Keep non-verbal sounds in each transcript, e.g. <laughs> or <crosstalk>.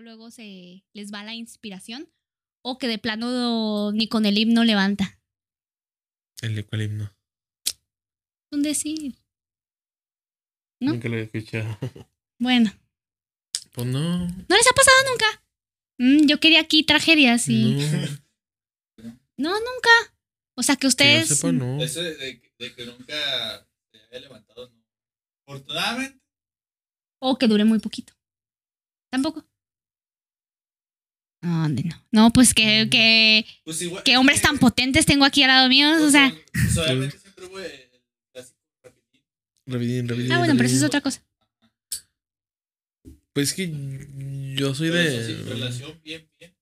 luego se les va la inspiración o que de plano ni con el himno levanta. El cuál himno. Un decir. ¿No? Nunca lo he escuchado. <laughs> Bueno, Pues no. ¿no les ha pasado nunca? Mm, yo quería aquí tragedias y... No. <laughs> No, nunca. O sea, que Que yo ustedes... sepa, no. Eso de, de- de que nunca se haya levantado, no. Afortunadamente, O que dure muy poquito. Tampoco. No, no. No, pues que, que, pues igual. que hombres tan potentes tengo aquí al lado mío. O sea. Pues, obviamente siempre hubo el clásico rapidín. Rapidín, rapidín, Ah, bueno, pero eso es otra cosa. Pues que yo soy Pero eso sí, de. relación bien, bien.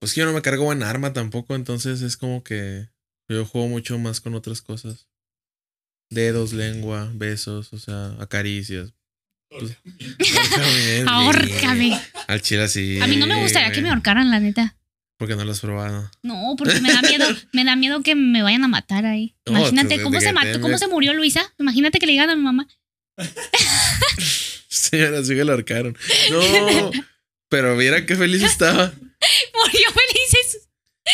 Pues que yo no me cargo en arma tampoco, entonces es como que yo juego mucho más con otras cosas. Dedos, lengua, besos, o sea, acaricias. Pues, ahórcame. Al chile así. A mí no me gustaría que me ahorcaran, la neta. Porque no lo has probado. No, porque me da miedo, <laughs> me da miedo que me vayan a matar ahí. No, Imagínate cómo se mató, cómo se murió Luisa. Imagínate que le digan a mi mamá. Señora, sí que lo ahorcaron. No, pero viera qué feliz estaba. <laughs> Murió felices.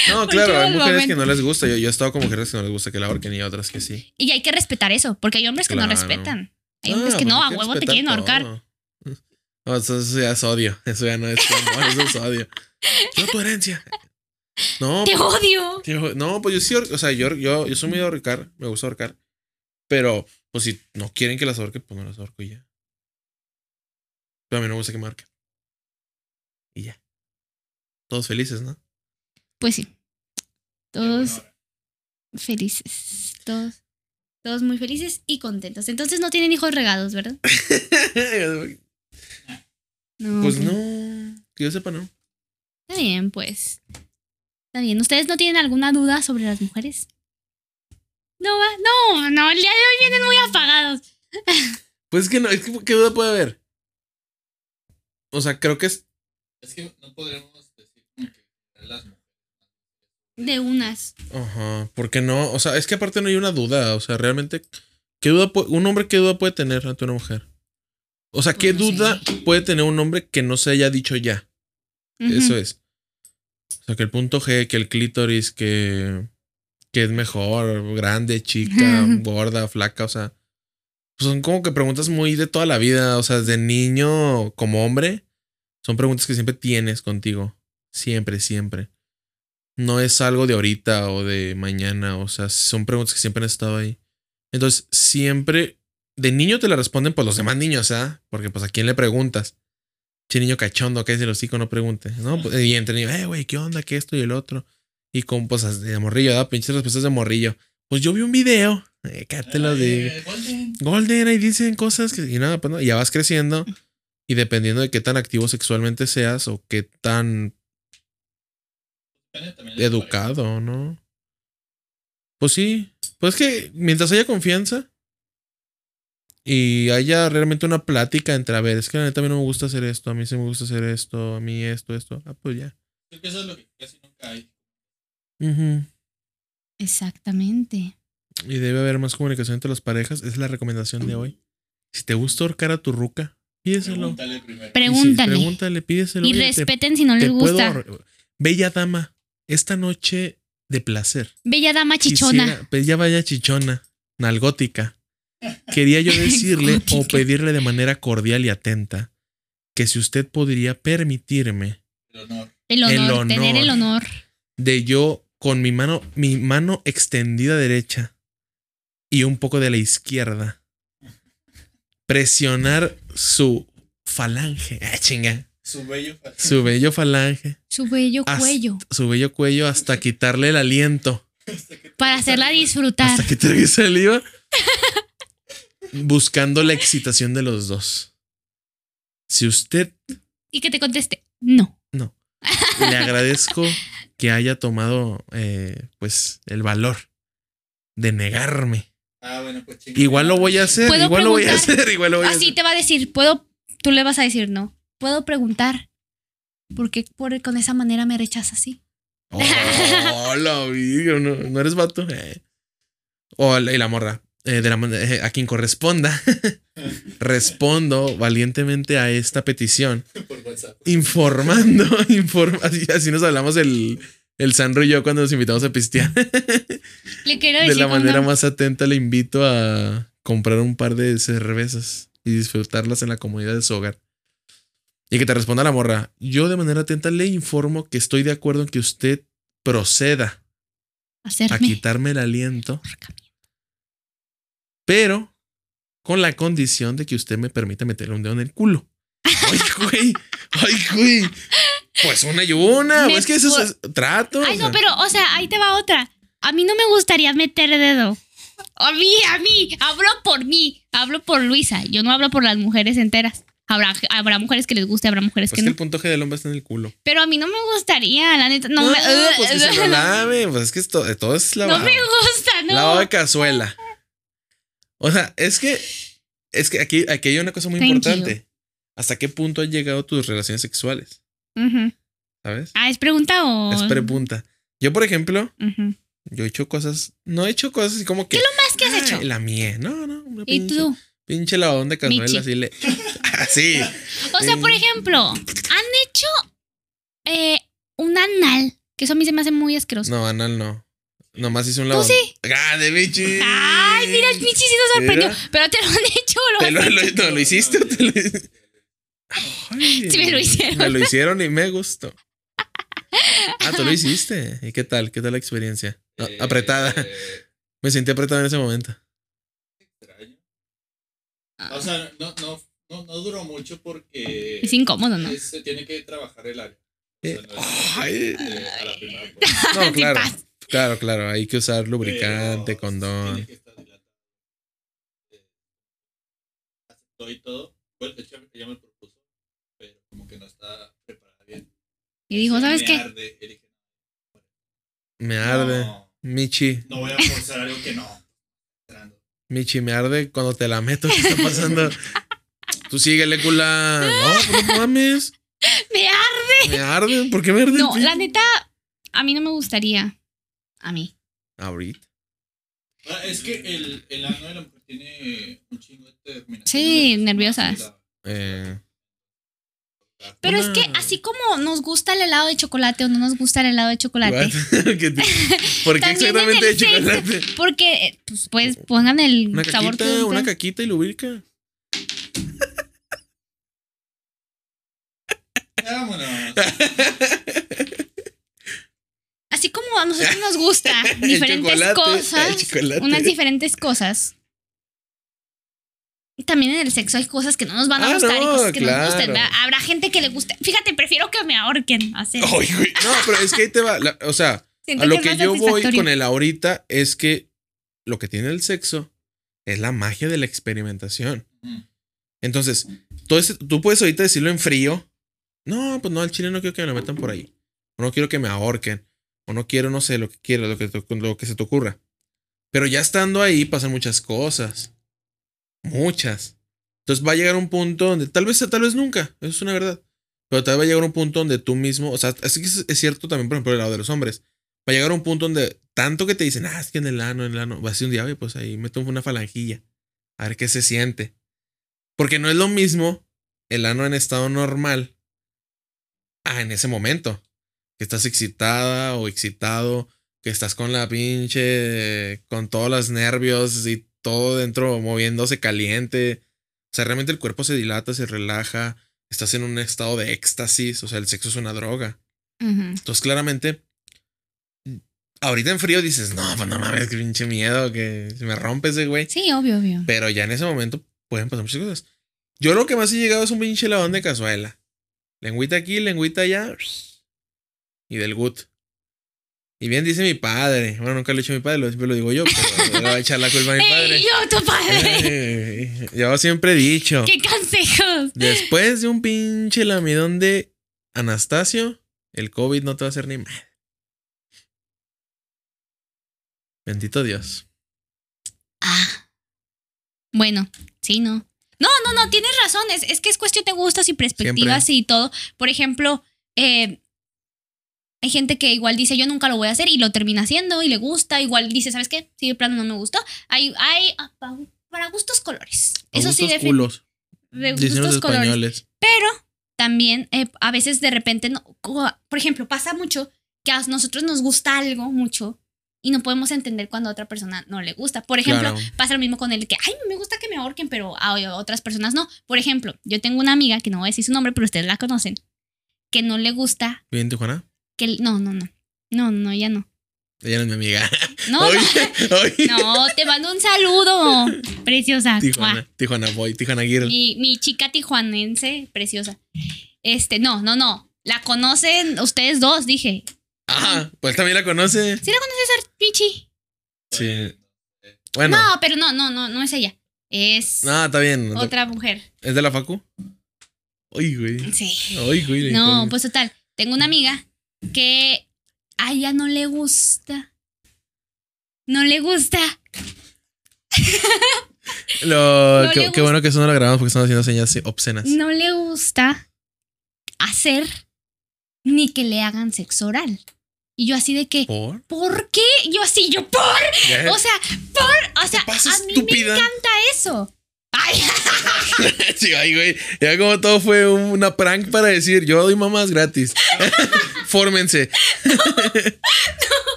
No, claro, hay mujeres que no les gusta. Yo, yo he estado con mujeres que no les gusta que la ahorquen y otras que sí. Y hay que respetar eso, porque hay hombres que no respetan. Hay Ah, hombres que no, hay a que huevo te quieren ahorcar. No, eso, eso ya es odio. Eso ya no es amor, eso es odio. Yo tu herencia. No, <laughs> ¡Te pues, odio! yo- no, pues yo sí, o sea, yo, yo, yo soy muy de ahorcar, me gusta ahorcar. Pero, pues si no quieren que las ahorque, pues no las ahorco y ya. Pero a mí no me gusta que me ahorquen. Y ya. Todos felices, ¿no? Pues sí. Todos felices. Todos. Todos muy felices y contentos. Entonces no tienen hijos regados, ¿verdad? <laughs> No. pues no, que yo sepa, no. Está bien, pues. Está bien. ¿Ustedes no tienen alguna duda sobre las mujeres? No, va- no, no, el día de hoy vienen muy apagados. <laughs> Pues es que no, es que, ¿qué duda puede haber? O sea, creo que es Es que no podremos decir como que las mujeres. De unas. Ajá, porque no, o sea, es que aparte no hay una duda, o sea, realmente, ¿qué duda puede, un hombre qué duda puede tener ante una mujer? O sea, ¿qué Pues no sé. duda puede tener un hombre que no se haya dicho ya? Eso es. O sea, que el punto G, que el clítoris, que, que es mejor, grande, chica, <laughs> gorda, flaca, o sea, pues son como que preguntas muy de toda la vida, o sea, desde niño como hombre, son preguntas que siempre tienes contigo, siempre, siempre. No es algo de ahorita o de mañana, o sea, son preguntas que siempre han estado ahí. Entonces, siempre, de niño te la responden pues los demás niños, ¿ah? Porque pues a quién le preguntas. Che niño cachondo, que es el hocico, no pregunte. ¿no? Pues, Y entre niños, eh, güey, ¿qué onda? ¿Qué esto y el otro? Y con cosas de morrillo, ¿da? Pinches respuestas de morrillo. Pues yo vi un video. Eh, ¿Qué te lo digo? Eh, Golden. Golden, ahí dicen cosas que. Y nada, pues no. Ya vas creciendo. Y dependiendo de qué tan activo sexualmente seas o qué tan Depende también de la educado, ¿no? Pues sí. Pues que mientras haya confianza y haya realmente una plática entre, a ver, es que a mí también no me gusta hacer esto, a mí sí me gusta hacer esto, a mí esto, esto. Ah, pues ya. Creo que eso es lo que casi nunca hay. Exactamente. Y debe haber más comunicación entre las parejas. Es la recomendación de hoy. Si te gusta ahorcar a tu ruca, pídeselo. Pregúntale primero. Y si- Pregúntale. pregúntale, pídeselo. Y te- respeten si no les puedo gusta. ahor- Bella dama, esta noche de placer. Bella dama chichona. Quisiera- pues ya vaya chichona, nalgótica. <laughs> Quería yo decirle o pedirle de manera cordial y atenta que si usted podría permitirme El honor. El honor, El honor. tener el honor. de yo con mi mano, mi mano extendida derecha y un poco de la izquierda presionar su falange, ah, chinga, Su bello. su bello falange, Su bello Hasta- cuello. su bello cuello hasta quitarle el aliento. Para hacerla disfrutar. hasta que trague saliva. buscando la excitación de los dos. Si usted Y que te conteste. No. le agradezco que haya tomado eh, pues el valor de negarme. Ah, bueno, pues chingada. Igual lo voy a hacer, ¿Puedo igual lo voy a hacer, igual lo voy a Así hacer. te va a decir, puedo, tú le vas a decir no. Puedo preguntar. ¿Por qué por, con esa manera me rechazas así? Oh, la virgen, no, no eres vato. Eh. O la, y la morra. eh, de la eh, a quien corresponda, <laughs> respondo valientemente a esta petición, Por WhatsApp. informando, <laughs> informa, así, así nos hablamos el, el Sandro y yo cuando nos invitamos a pistear. <laughs> Le quiero De decir la con manera más atenta le invito a comprar un par de cervezas y disfrutarlas en la comodidad de su hogar. Y que te responda la morra. Yo de manera atenta le informo que estoy de acuerdo en que usted proceda a quitarme el aliento, pero con la condición de que usted me permita meterle un dedo en el culo. Ay, <laughs> güey. Ay, güey. Pues una y una. Me Es que eso es trato. Ay, no, pero, o sea, ahí te va otra. A mí no me gustaría meter dedo. A mí, a mí. Hablo por mí. Hablo por Luisa. Yo no hablo por las mujeres enteras. Habrá, habrá mujeres que les guste, habrá mujeres Pues que que no. el punto G del hombre está en el culo. Pero a mí no me gustaría, la neta. No, No, me, pues <laughs> que se lo lave. Pues es que esto, todo es no lavado. me gusta, no. Lavado de cazuela. O sea, es que. Es que aquí, aquí hay una cosa muy Thank importante. ¿Hasta qué punto han llegado tus relaciones sexuales? ¿Sabes? Ah, ¿es pregunta o...? Es pregunta. Yo, por ejemplo, yo he hecho cosas. No he hecho cosas así como que. ¿Qué es lo más que has "Ay, hecho? La mía. No, no. Una ¿Y tú? Pinche lavadón de cazuela. Michi. Así le. <laughs> Así. O sea, por ejemplo, han hecho eh, un anal, que eso a mí se me hace muy asqueroso. No, anal no. Nomás hice un ¿Tú lavadón. sí? ¡Ah, de! Ay, mira, el Michi sí nos sorprendió. Mira. Pero te lo han hecho, lo ¿Te lo, lo- hecho? no, ¿lo hiciste o te lo Ay, <laughs> Sí, me lo hicieron. Me lo hicieron y me gustó. <laughs> Ah, tú lo hiciste. ¿Y qué tal? ¿Qué tal la experiencia? No, Eh, apretada. Me sentí apretada en ese momento. Extraño. O sea, no, no, no, no duró mucho porque Es incómodo, ¿no? es- se tiene que trabajar el área. O sea, no ay. eh, a la primera, pues. <laughs> No, claro. Claro, claro. Hay que usar lubricante, Pero condón. tiene que estar dilatado. Eh, aceptó y todo. Bueno, de hecho, ella me propuso, pero como que no está preparada bien. Y dijo, ¿sabes Me qué? arde. Dije, Me arde. Michi, no voy a forzar algo que no. Esperando. Michi, me arde cuando te la meto. ¿Qué está pasando? Tú síguele, cula. No, pues no mames. Me arde. Me arde. ¿Por qué me arde? No, la neta, a mí no me gustaría. A mí. Ahorita. Ah, es que el, el ano de la mujer tiene un chingo de terminaciones. Sí. La- Eh, Pero es Una- que así como nos gusta el helado de chocolate o no nos gusta el helado de chocolate. <laughs> ¿Por qué <laughs> exactamente de chocolate? Porque, pues, pues pongan el Una sabor que caquita, una gusten. caquita y lubrica. Vámonos. Así como a nosotros nos gusta <laughs> diferentes cosas, unas diferentes cosas. También en el sexo hay cosas que no nos van a Ah, gustar y no, cosas que claro. nos gusten. ¿verdad? Habrá gente que le guste. Fíjate, prefiero que me ahorquen. Hacer. Ay, güey. No, pero es que ahí te va. la- o sea, Siento a lo que yo voy con el ahorita es que lo que tiene el sexo es la magia de la experimentación. Entonces, todo ese- tú puedes ahorita decirlo en frío. No, pues no, al chile no quiero que me lo metan por ahí. O no quiero que me ahorquen. O no quiero, no sé, lo que quieras, lo que, lo que se te ocurra. Pero ya estando ahí pasan muchas cosas. Muchas. Entonces va a llegar un punto donde, tal vez, tal vez nunca, eso es una verdad. Pero tal vez va a llegar un punto donde tú mismo, o sea, así que es, cierto también, por ejemplo, el lado de los hombres. Va a llegar un punto donde tanto que te dicen, ah, es que en el ano, en el ano, va a ser un día, pues ahí meto una falangilla. A ver qué se siente. Porque no es lo mismo el ano en estado normal a en ese momento. Que estás excitada o excitado, que estás con la pinche, con todos los nervios y todo dentro moviéndose caliente. O sea, realmente el cuerpo se dilata, se relaja, estás en un estado de éxtasis, o sea, el sexo es una droga. Entonces, claramente, ahorita en frío dices, no, pues no mames, qué pinche miedo, que se me rompe ese güey. Sí, obvio, obvio. Pero ya en ese momento pueden pasar muchas cosas. Yo lo que más he llegado es un pinche lavón de cazuela. Lengüita aquí, lengüita allá. Y del gut. Y bien dice mi padre. Bueno, nunca lo he hecho mi padre, lo, siempre lo digo yo, pero le voy a <laughs> echar la culpa a mi padre. ¡Ey, yo, tu padre! Yo siempre he dicho. ¡Qué consejos! Después de un pinche lamidón de Anastasio, el COVID no te va a hacer ni mal. Bendito Dios. Ah. Bueno, sí, no. No, no, no, tienes razón. Es, es que es cuestión de gustos y perspectivas y todo. Por ejemplo, eh, Hay gente que igual dice, yo nunca lo voy a hacer y lo termina haciendo y le gusta. Igual dice, ¿sabes qué? Si de plano no me gustó. Hay, hay pa- para gustos colores. Eso sí, Gustos culos. de gustos colores. españoles. Pero también eh, a veces de repente, no, por ejemplo, pasa mucho que a nosotros nos gusta algo mucho y no podemos entender cuando a otra persona no le gusta. Por ejemplo, Claro. pasa lo mismo con el que, ay, me gusta que me ahorquen, pero a otras personas no. Por ejemplo, yo tengo una amiga, que no voy a decir su nombre, pero ustedes la conocen, que no le gusta ¿Bien, Tijuana? Que... No, no, no. No, no, ya no. Ella no es mi amiga. <laughs> No, <laughs> Oye, no, oye. no, te mando un saludo, <laughs> preciosa. Tijuana, Tijuana Boy, Tijuana Girl. Mi, mi chica tijuanense, preciosa. Este, no, no, no. La conocen ustedes dos, dije. Ah, pues también la conoce. ¿Sí la conoces, Pichi? Sí. Bueno, No, pero no, no, no, no es ella. Es no, está bien. otra mujer. ¿Es de la Facu? Uy, güey. Sí. Uy, güey. No, pues total. Tengo una amiga que a ella no le gusta. No le gusta. Lo, no qué, le qué gusta. bueno que eso no lo grabamos porque estamos haciendo señas obscenas. No le gusta hacer ni que le hagan sexo oral. Y yo así de que, ¿Por? ¿por qué? Yo así, yo, ¿por? O sea, por, o sea, a mí estúpida? me encanta eso. Ay, <laughs> Sí, ay, güey. Ya como todo fue una prank para decir, yo doy mamás gratis. <laughs> Fórmense.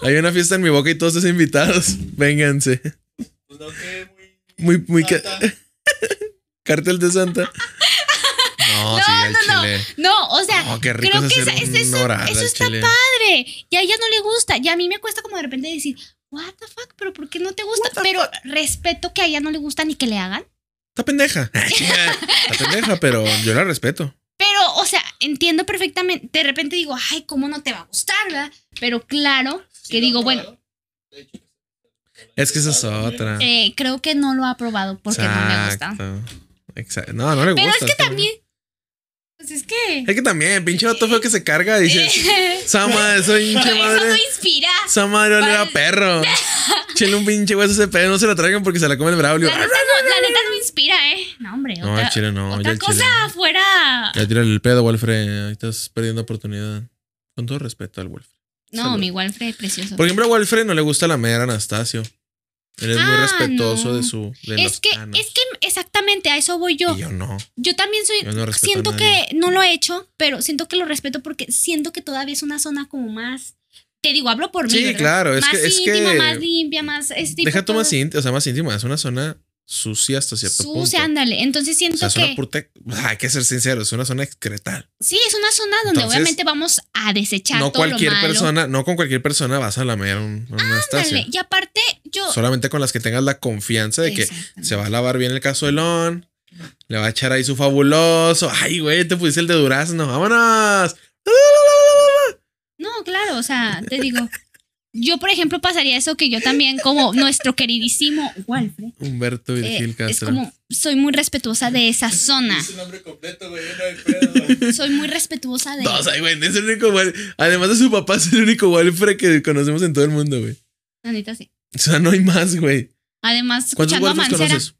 Hay una fiesta en mi boca y todos están invitados. Vénganse. Pues no, que Muy, muy. muy ca- Santa. <laughs> cartel de Santa. No, sí, no, no. chile. no, o sea, No, qué rico creo es que es- eso, está chile. padre. Y a ella no le gusta. Y a mí me cuesta como de repente decir, what the fuck, pero ¿por qué no te gusta? Pero respeto que a ella no le gusta ni que le hagan. Está pendeja. <laughs> Está pendeja, pero yo la respeto. Pero, o sea, entiendo perfectamente. De repente digo, ay, ¿cómo no te va a gustar, verdad? Pero claro que digo, bueno, Es que esa es otra. eh, creo que no lo ha probado porque no le gusta. Exacto. Exacto. No, no le Pero gusta. es que también. Pues es que. Es que también, pinche vato feo que se carga. Dices, Sama, <laughs> soy pinche Eso no madre. inspira. Esa madre ole a perro. <laughs> Chile un pinche hueso ese pedo. No se la traigan porque se la come el Braulio. La neta, no, la neta no inspira, ¿eh? No, hombre. No, otra, chile no. otra ya cosa chile. fuera. Ya tírale el pedo, Walfred. Ahí estás perdiendo oportunidad. Con todo respeto al Walfred. No, Salud. mi Walfred precioso. Por ejemplo, a Walfred no le gusta la mera Anastasio. Él es muy Ah, respetuoso no. de su. De es los que, canos. es que exactamente a eso voy yo. Y yo no. Yo también soy. Yo no siento que no lo he hecho, pero siento que lo respeto porque siento que todavía es una zona como más. Te digo, hablo por mí. Sí, ¿verdad? claro, es más que- es íntima, que- más limpia, más. Tipo Deja tú más íntima, o sea, más íntima. Es una zona sucia hasta cierto punto. Sucia, ándale. Entonces O siento sea, es que. una. Hay que ser sinceros, es una zona excretal. Sí, es una zona donde Entonces, obviamente vamos a desechar No todo cualquier lo malo. persona, no con cualquier persona vas a lamer un, un Anastasio. Ándale. Y aparte, yo. Solamente con las que tengas la confianza de que se va a lavar bien el cazuelón, le va a echar ahí su fabuloso. Ay, güey, te pusiste el de durazno. ¡Vámonos! No, claro, o sea, te digo. Yo, por ejemplo, pasaría eso que yo también, como nuestro queridísimo Walfred, Humberto eh, Virgil es Castro. como, soy muy respetuosa de esa zona. Es su nombre completo, güey. No. Soy muy respetuosa de. No, o sea, güey, es el único Además de su papá, es el único Walfred que conocemos en todo el mundo, güey. La neta, sí. O sea, no hay más, güey. Además, ¿Cuántos escuchando a Mancera. conoces?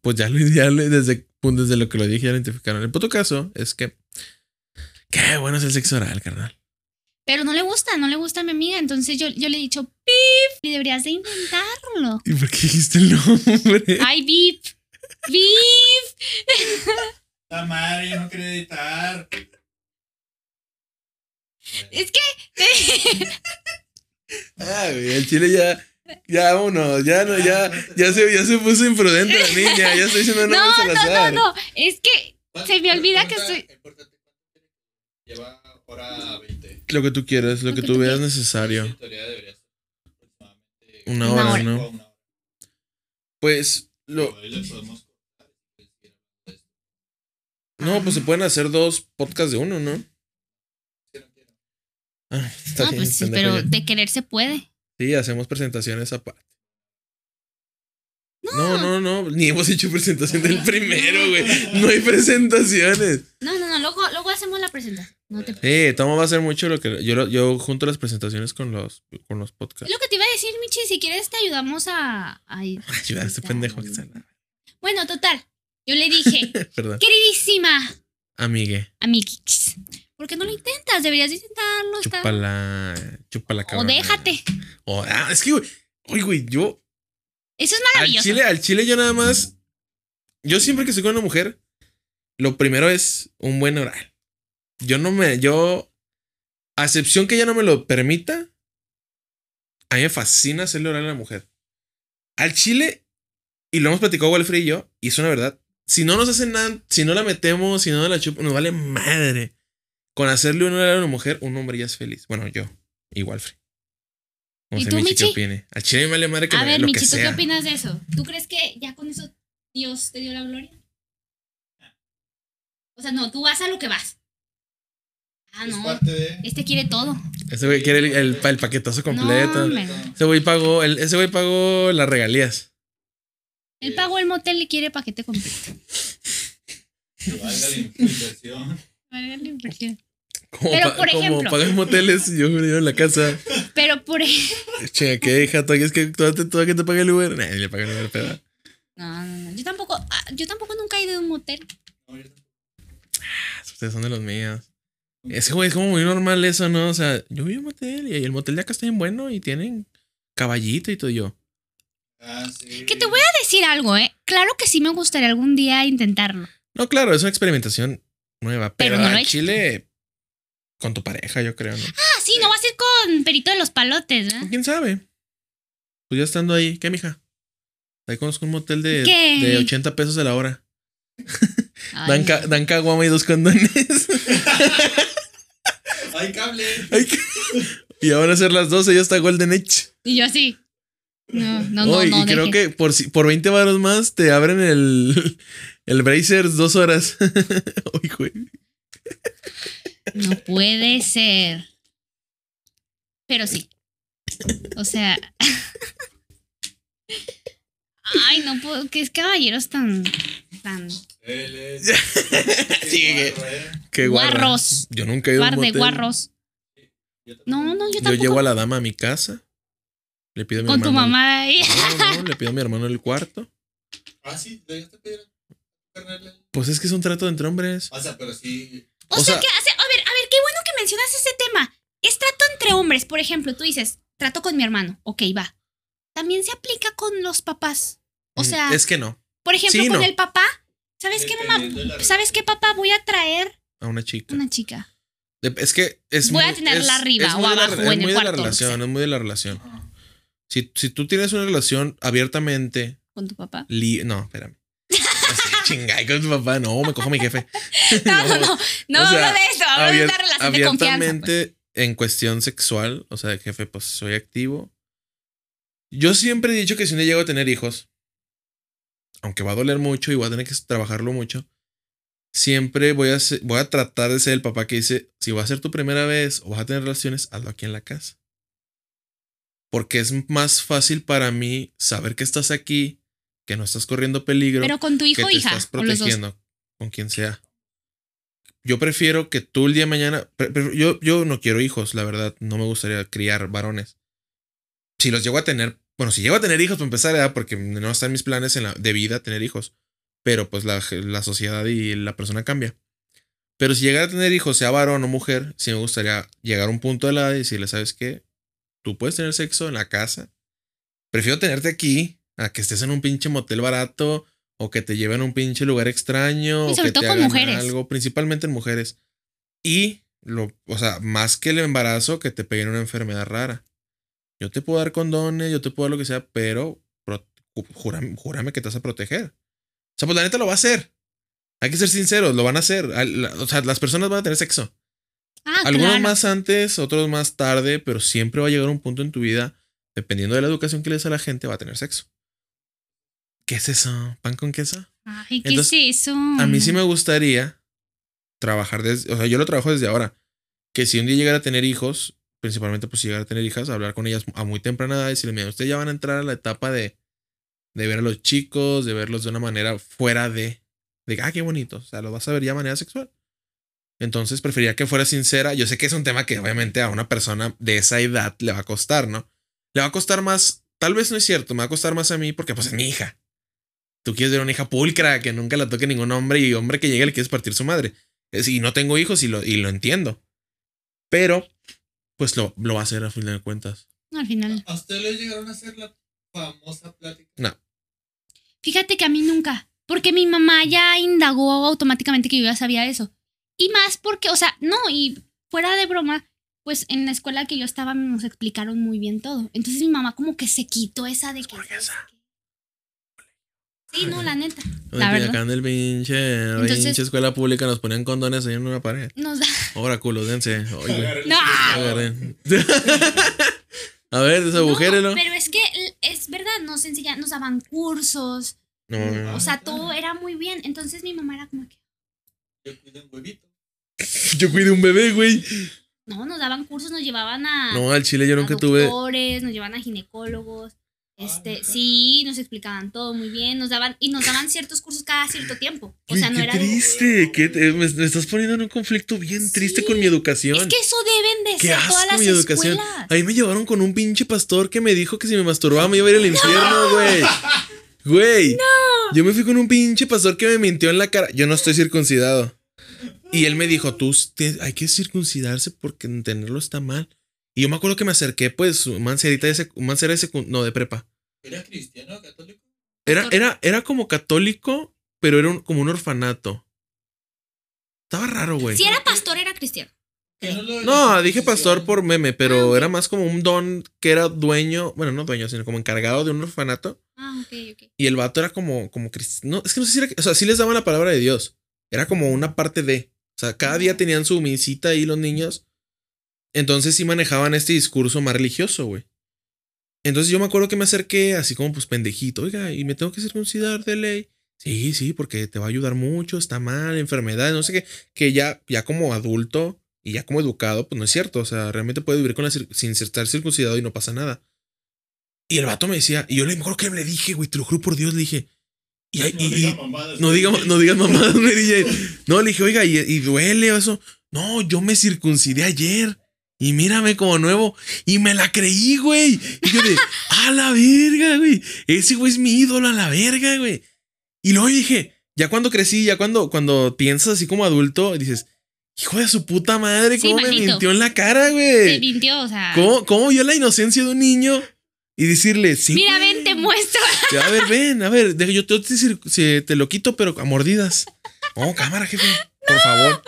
Pues ya lo desde, pues desde lo que lo dije, ya lo identificaron. El puto caso es que. Qué bueno es el sexo oral, carnal. Pero no le gusta, no le gusta a mi amiga. Entonces yo, yo le he dicho, Pip, y deberías de intentarlo. ¿Y por qué dijiste el nombre? <laughs> Ay, Bip. Bip. La madre, yo no quería editar. Es que. Ah, güey, el chile ya. Ya, vámonos, ya no, ya, ya se, ya se puso imprudente la niña, ya estoy diciendo No, <laughs> no, no, azar. no. Es que se me olvida que estoy- importante, ¿cuánto Lleva hora 20. Lo que tú quieras, lo, que, tú veas necesario. Una hora, hora. ¿no? Pues, lo, no, pues se pueden hacer dos podcasts de uno, ¿no? Ah, <laughs> está No, bien, pues sí, pero de querer se puede. Sí, hacemos presentaciones aparte. No, no, no, ni hemos hecho presentación del primero, güey. No hay presentaciones. No, no, no. Luego, luego hacemos la presentación. No te Sí, Tomo va a hacer mucho lo que yo, yo junto las presentaciones con los, con los podcasts. Lo que te iba a decir, Michi, si quieres te ayudamos a... a ir- Ayuda a este pendejo que está. Bueno, total. Yo le dije, <laughs> Perdón. queridísima Amigue. Amiguix. ¿Por qué no lo intentas? Deberías de intentarlo. está- Chúpala. Chúpala, O cabrón. déjate. O- ah, es que, güey. Oye, güey, yo. Eso es Al maravilloso. chile, al chile, yo nada más. Yo siempre que estoy con una mujer, lo primero es un buen oral. Yo no me. Yo. A excepción que ella no me lo permita, a mí me fascina hacerle oral a la mujer. Al chile, y lo hemos platicado Walfrey y yo, y es una verdad. Si no nos hacen nada, si no la metemos, si no la chupamos, nos vale madre. Con hacerle un oral a una mujer, un hombre ya es feliz. Bueno, yo, y Walfrey. No ¿Y sé, tú, Michi, ¿qué Michi? opine? Al chile me vale madre que A me- ver, lo que Michito, ¿qué sea. opinas de eso? ¿Tú crees que ya con eso Dios te dio la gloria? O sea, no, tú vas a lo que vas. Ah, Es no. parte de. Este quiere todo. Ese güey quiere el, el, pa- el paquetazo completo. Hombre. ese güey pagó, el- ese güey pagó las regalías. Él pagó el motel y quiere paquete completo. <laughs> Que valga la inversión. Como, Pero, por como ejemplo. pagan moteles, yo yo en la casa. Pero por ejemplo. Che, ¿qué hija? ¿Todavía es que todavía que te paga el Uber? Nah, le paga el Uber, pero. No, no, no. Yo tampoco, ah, yo tampoco nunca he ido a un motel. Tampoco. Ustedes son de los míos. Ese güey es como muy normal eso, ¿no? O sea, yo vi un motel y el motel de acá está bien bueno y tienen caballito y todo yo. Ah, sí. Que te voy a decir algo, ¿eh? Claro que sí me gustaría algún día intentarlo. No, claro, es una experimentación nueva, Pero pero, no hecho. Chile con tu pareja, yo creo, ¿no? Ah, sí, no va a ser con Perito de los Palotes, ¿verdad? ¿Quién sabe? Pues ya estando ahí, ¿qué, mija? Ahí conozco un motel de, ¿Qué? de 80 pesos a la hora. <laughs> Dan, ca- dan caguama y dos condones. <laughs> ¡Ay, cable! Ay, y ahora a ser las 12 ya está Golden Edge. Y yo así. No, no, no, no. y creo deje. que por, si- por 20 varos más te abren el, el Brazers dos horas. <laughs> Uy, güey. No puede ser. Pero sí. O sea. Ay, no puedo. Que es caballeros tan. tan. Él es. <laughs> Sí, Qué que- guarro, ¿eh? Qué. Guarros. Yo nunca he ido a un Par de motel. guarros. Yo. No, no, yo Yo tampoco. llevo a la dama a mi casa. Le pido a mi Con tu hermano- mamá ahí. <laughs> No, no, le pido a mi hermano el cuarto. Ah, sí, le dejaste pedir. Pues es que es un trato entre hombres. O sea, pero sí. O, O sea, sea- que hace. A ver, a ver, qué bueno que mencionas ese tema. Es trato entre hombres. Por ejemplo, tú dices, trato con mi hermano. Ok, va. También se aplica con los papás. O sea, Es que no. por ejemplo, sí, con no. el papá. ¿Sabes qué, mamá? ¿Sabes qué, papá? Voy a traer A una chica. una chica. De- Es que es Voy a muy- tenerla es- arriba es o de la- abajo o es en el muy de la relación, sea. es muy de la relación. Si, si tú tienes una relación abiertamente. Con tu papá. li- no, espérame. Chingay con tu papá. No, me cojo a mi jefe. <laughs> No, no, no. <laughs> No O sea, de eso. Hablo de una relación de confianza. pues. en cuestión sexual, o sea, jefe, pues soy activo. Yo siempre he dicho que si día llego a tener hijos, aunque va a doler mucho y voy a tener que trabajarlo mucho, siempre voy a, ser- voy a tratar de ser el papá que dice, si va a ser tu primera vez o vas a tener relaciones, hazlo aquí en la casa. Porque es más fácil para mí saber que estás aquí, que no estás corriendo peligro Pero con tu que hijo o te hija. estás protegiendo con quien sea. Yo prefiero que tú el día de mañana. yo, yo no quiero hijos, la verdad. No me gustaría criar varones. Si los llego a tener. Bueno, si llego a tener hijos, para empezar, ¿verdad? porque no están mis planes en la, de vida tener hijos. Pero pues la, la sociedad y la persona cambia. Pero si llegara a tener hijos, sea varón o mujer, sí me gustaría llegar a un punto de la edad y decirle, ¿sabes qué? Tú puedes tener sexo en la casa. Prefiero tenerte aquí a que estés en un pinche motel barato o que te lleven a un pinche lugar extraño Y o sobre que todo te con hagan mujeres. algo, principalmente en mujeres. Y lo, o sea, más que el embarazo, que te peguen una enfermedad rara. Yo te puedo dar condones, yo te puedo dar lo que sea, pero pro- júrame, júrame que te vas a proteger. O sea, pues la neta lo va a hacer. Hay que ser sinceros, lo van a hacer. O sea, las personas van a tener sexo. Ah, Algunos claro. más antes, otros más tarde, pero siempre va a llegar un punto en tu vida, dependiendo de la educación que le des a la gente, va a tener sexo. ¿Qué es eso? ¿Pan con queso? Ay, ¿qué Entonces, es eso? A mí sí me gustaría trabajar desde, o sea, yo lo trabajo desde ahora, que si un día llegara a tener hijos, principalmente pues si llegara a tener hijas, hablar con ellas a muy temprana edad y decirles, mira, ustedes ya van a entrar a la etapa de, de ver a los chicos, de verlos de una manera fuera de, de, ah, qué bonito, o sea, lo vas a ver ya de manera sexual. Entonces preferiría que fuera sincera. Yo sé que es un tema que obviamente a una persona de esa edad le va a costar, ¿no? Le va a costar más, tal vez no es cierto, me va a costar más a mí porque pues es mi hija. Tú quieres ver una hija pulcra que nunca la toque ningún hombre y hombre que llegue le quieres partir su madre. Es- Y no tengo hijos y lo, y lo entiendo. Pero, pues lo, lo va a hacer a fin de cuentas. No, al final. ¿A ustedes les llegaron a hacer la famosa plática? Fíjate que a mí nunca. Porque mi mamá ya indagó automáticamente que yo ya sabía eso. Y más porque, o sea, no, y fuera de broma, pues en la escuela que yo estaba nos explicaron muy bien todo. Entonces mi mamá como que se quitó esa de que... Sí, no, la neta. La verdad. acá en el pinche, Entonces- pinche escuela pública nos ponían condones ahí en una pared. Nos da... Ahora culo, dense. Agarren No. Agarren. <laughs> a ver, desagujérelo. No, pero es que es verdad, nos enseñan, nos daban cursos, No, no, no. o sea, todo era muy bien. Entonces mi mamá era como que, Yo cuido un huevito. <laughs> Yo cuidé un bebé, güey. no, nos daban cursos, nos llevaban a, No, al chile yo nunca tuve. doctores, nos llevaban a ginecólogos. Este, sí, nos explicaban todo muy bien, nos daban y nos daban ciertos cursos cada cierto tiempo. O sea, no qué era de- triste. qué te- me, me estás poniendo en un conflicto bien triste con mi educación. Es que eso deben de Qué ser asco todas las mi educación. escuelas. Ahí me llevaron con un pinche pastor que me dijo que si me masturbaba me iba a ir al infierno, güey. Güey. Yo me fui con un pinche pastor que me mintió en la cara. Yo no estoy circuncidado. Y él me dijo, tú te- hay que circuncidarse porque tenerlo está mal. Y yo me acuerdo que me acerqué, pues, mancerita de sec- mancera de secu- no, de prepa. ¿Era cristiano católico? Era, era, era como católico, pero era un- como un orfanato. Estaba raro, güey. Si era pastor, era cristiano. No, dije pastor por meme, pero Ah, era más como un don que era dueño, bueno, no dueño, sino como encargado de un orfanato. Ah, ok, ok. Y el vato era como, como cristiano. No, es que no sé si era, o sea, sí les daban la palabra de Dios. Era como una parte de. O sea, cada día tenían su misita ahí los niños. Entonces sí manejaban este discurso más religioso, güey. Entonces yo me acuerdo que me acerqué así como pues pendejito, oiga, y me tengo que circuncidar de ley. Sí, sí, porque te va a ayudar mucho, está mal, enfermedades, no sé qué. Que ya, ya como adulto y ya como educado, pues no es cierto. O sea, realmente puede vivir con la sin estar circuncidado y no pasa nada. Y el vato me decía, y yo le me acuerdo que le dije, güey, te lo juro por Dios, le dije. Y, y- No y- diga mamadas, no digas no digas mamadas, me dije. No, le dije, oiga, y, y duele eso. No, yo me circuncidé ayer. Y mírame como nuevo. Y me la creí, güey. Y yo de, <laughs> a la verga, güey. Ese güey es mi ídolo a la verga, güey. Y luego dije, ya cuando crecí, ya cuando, cuando piensas así como adulto, dices, hijo de su puta madre, Sí, ¿cómo me mintió en la cara, güey? mintió, o sea. ¿Cómo, ¿Cómo vio la inocencia de un niño? Y decirle, sí. Mira, güey". ven, te muestro. A ver, ven, a ver, yo te, te lo quito, pero a mordidas. <laughs> Oh, cámara, jefe, por favor.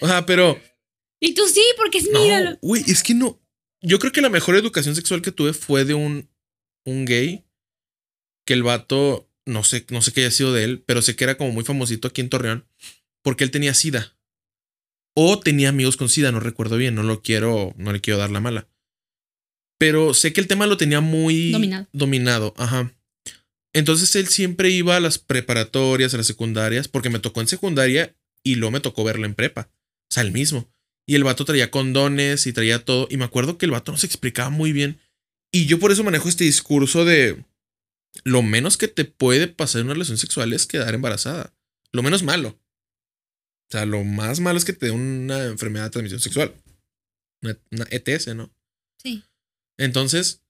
O sea, pero Y tú sí, porque es mi ídolo. no, güey, es que no. Yo creo que la mejor educación sexual que tuve fue de un, un gay que el vato, no sé, no sé qué haya sido de él, pero sé que era como muy famosito aquí en Torreón porque él tenía sida. O tenía amigos con sida, no recuerdo bien, no lo quiero, no le quiero dar la mala. Pero sé que el tema lo tenía muy Dominado. dominado, ajá. Entonces él siempre iba a las preparatorias, a las secundarias, porque me tocó en secundaria y luego me tocó verlo en prepa. O sea, el mismo. Y el vato traía condones y traía todo. Y me acuerdo que el vato no se explicaba muy bien. Y yo por eso manejo este discurso de lo menos que te puede pasar en una relación sexual es quedar embarazada. Lo menos malo. O sea, lo más malo es que te dé una enfermedad de transmisión sexual. Una, una ETS, ¿no? Sí. Entonces,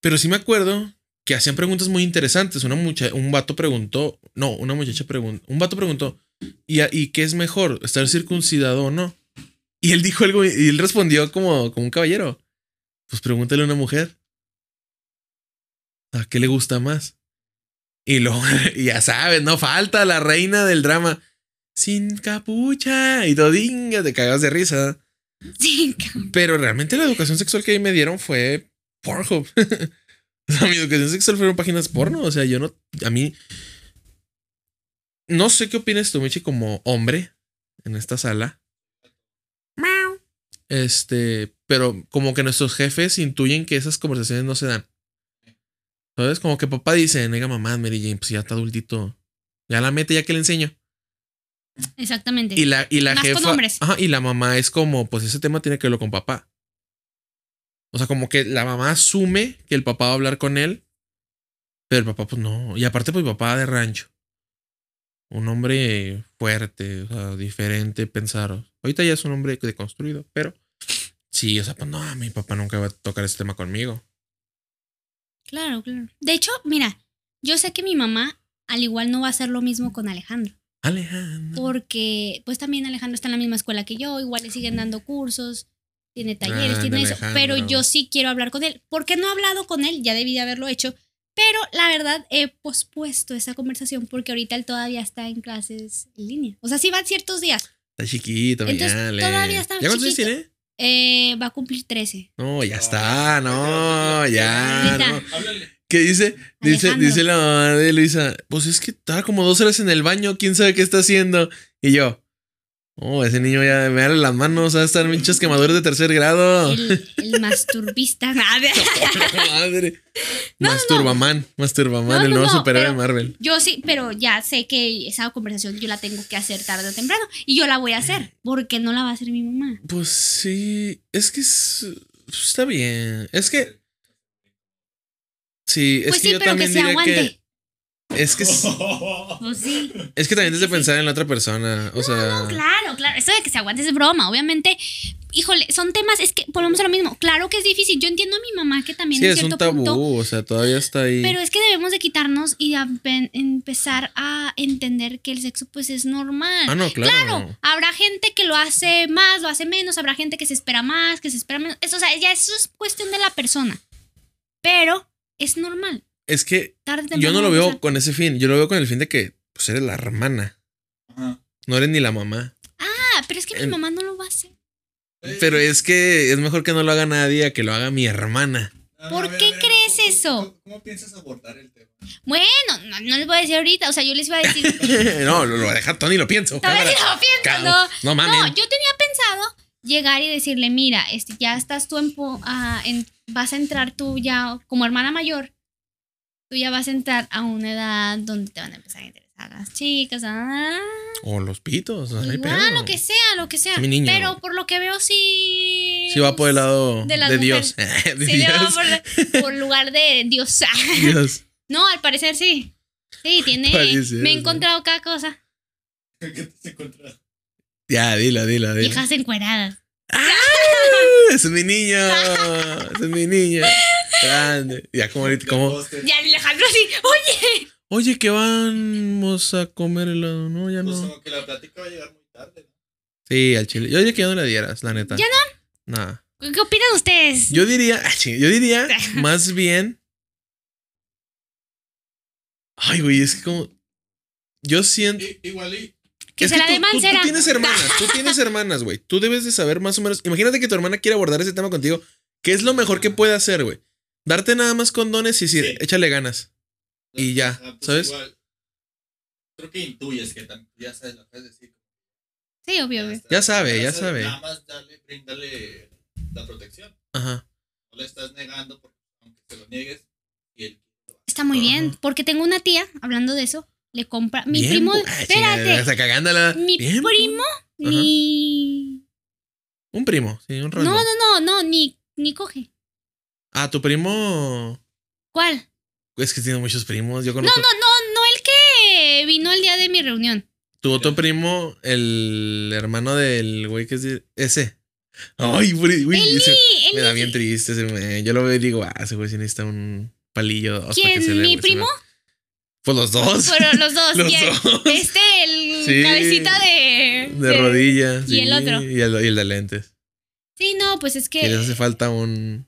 pero sí me acuerdo que hacían preguntas muy interesantes. Una mucha, un vato preguntó, no, una muchacha preguntó, un vato preguntó, ¿y, ¿y qué es mejor, estar circuncidado o no? Y él dijo algo, y él respondió como, como un caballero. Pues pregúntale a una mujer. ¿A qué le gusta más? Y y <laughs> ya sabes, no falta la reina del drama. Sin capucha. Y todo, "Dinga", te cagas de risa. Sí. Pero realmente la educación sexual que ahí me dieron fue Pornhub. <laughs> o sea, mi educación sexual fueron páginas porno. O sea, yo no. A mí. No sé qué opinas tú, Michi, como hombre en esta sala. Este. Pero como que nuestros jefes intuyen que esas conversaciones no se dan. ¿Sabes? Como que papá dice, nega mamá, Mary Jane, pues ya está adultito. Ya la mete, ya que le enseño. Exactamente. Y la, y la Más jefa. Ajá, y la mamá es como, pues ese tema tiene que verlo con papá. O sea, como que la mamá asume que el papá va a hablar con él. Pero el papá, pues no. Y aparte, pues papá de rancho. Un hombre fuerte, o sea, diferente, pensar. Ahorita ya es un hombre deconstruido, pero sí, o sea, pues no, mi papá nunca va a tocar ese tema conmigo. Claro, claro. De hecho, mira, yo sé que mi mamá al igual no va a hacer lo mismo con Alejandro. Alejandro. porque pues también Alejandro está en la misma escuela que yo, igual le siguen dando cursos, tiene talleres, Ah, tiene eso, pero yo sí quiero hablar con él. ¿Por qué no he hablado con él? Ya debí de haberlo hecho, pero la verdad he pospuesto esa conversación porque ahorita él todavía está en clases en línea. O sea, sí van ciertos días. Está chiquito, mi Entonces, todavía está ¿Ya cuántos tiene? Eh, va a cumplir 13. No, ya está, no, ya. No. ¿Qué dice? Dice, Alejandro. dice la mamá de Luisa, pues es que estaba como dos horas en el baño, quién sabe qué está haciendo. Y yo, oh, ese niño ya me abre las manos, va a estar muchas quemaduras de tercer grado. El, el <laughs> masturbista. <laughs> Madre. Masturbaman, Masturbaman, No, el no, nuevo no, superhéroe de Marvel. Yo sí, pero ya sé que esa conversación yo la tengo que hacer tarde o temprano. Y yo la voy a hacer, porque no la va a hacer mi mamá. Pues sí, es que es- está bien. Es que. Sí, es Pues que sí, yo pero que también se diría aguante. que. Es que, es, <laughs> Pues sí. es que también es de pensar en la otra persona. O sea. No, claro, claro. Esto de que se aguante es broma. Obviamente, híjole, son temas, es que volvemos a lo mismo. Claro que es difícil. Yo entiendo a mi mamá que también Sí, en es un cierto tabú. punto. O sea, todavía está ahí. Pero es que debemos de quitarnos y a- em- empezar a entender que el sexo pues es normal. ah, no, claro. Claro, habrá gente que lo hace más, lo hace menos, habrá gente que se espera más, que se espera menos. Eso, o sea, ya eso es cuestión de la persona. Pero es normal. Es que yo no lo a veo con ese fin. Yo lo veo con el fin de que pues eres la hermana. Ajá. No eres ni la mamá. Ah, pero es que mi mamá no lo va a hacer. Pero es que es mejor que no lo haga nadie a que lo haga mi hermana. ¿Por ver, qué ver, crees ¿cómo- eso? ¿cómo, cómo piensas abordar el tema? Bueno, no, no les voy a decir ahorita. O sea, yo les iba a decir. <laughs> no, lo, lo deja Tony, lo pienso. A ver si cámara. lo pienso, no. No mames. No, yo tenía pensado llegar y decirle, mira, este, ya estás tú en, po- ah, en- vas a entrar tú ya como hermana mayor, tú ya vas a entrar a una edad donde te van a empezar a interesar las chicas, ah, O los pitos. Igual, lo que sea, lo que sea. Niño. Pero por lo que veo sí. Sí va por el lado De Dios. <laughs> de Sí, le va por, por lugar de Dios. <laughs> Dios. <laughs> No, al parecer sí. Sí, tiene. Parecer, me he encontrado cada cosa. ¿Qué te has encontrado? Ya, dilo, dilo, dilo. Viejas encueradas. Ese es mi niño. Ese es mi niño. Grande. Ya, como ahorita, como. Y Alejandro así, oye. Oye, que vamos a comer helado. No, ya Pues no. como que la plática va a llegar muy tarde. ¿no? Sí, al chile. Yo diría que ya no le dieras, la neta. ¿Ya no? Nah. ¿Qué opinan ustedes? Yo diría, <laughs> yo diría <laughs> más bien. Ay, güey, es que como. Yo siento. I- igual y que es se la tú- tú, tienes hermanas, <laughs> tú tienes hermanas, güey. Tú debes de saber más o menos. Imagínate que tu hermana quiere abordar ese tema contigo. ¿Qué es lo mejor que puede hacer, güey? Darte nada más condones y decir, Sí. échale ganas. Y ya, pues ¿sabes? igual, creo que intuyes que también ya sabes lo que puedes decir. Sí, obvio, obvio. Ya sabe, ya sabe. Nada más darle, brindarle la protección. Ajá. No le estás negando porque aunque te lo niegues y él Está muy bien. Ajá. Porque tengo una tía, hablando de eso, le compra. Mi Bien, primo. ah, Espérate. Está cagándola. Mi Bien, primo, ni. Un primo, sí, un No, random. no, no, no, ni, ni coge. Ah, tu primo. ¿Cuál? Es que tiene muchos primos. Yo No, conozco. no, no, no el que vino el día de mi reunión. Tu otro primo, el hermano del güey que es de- ese. Ay, güey, güey, ese- me da bien triste. ese me- yo lo veo y digo, ah, ese güey sí necesita un palillo. que ¿Quién? se le- ¿Mi se primo? le- Pues los dos. Fueron los dos. <laughs> Los ¿quién? dos. Este, el Sí. cabecita de. De rodillas. y el otro. Y el, y el de lentes. Sí, no, pues es que. Que les hace falta un.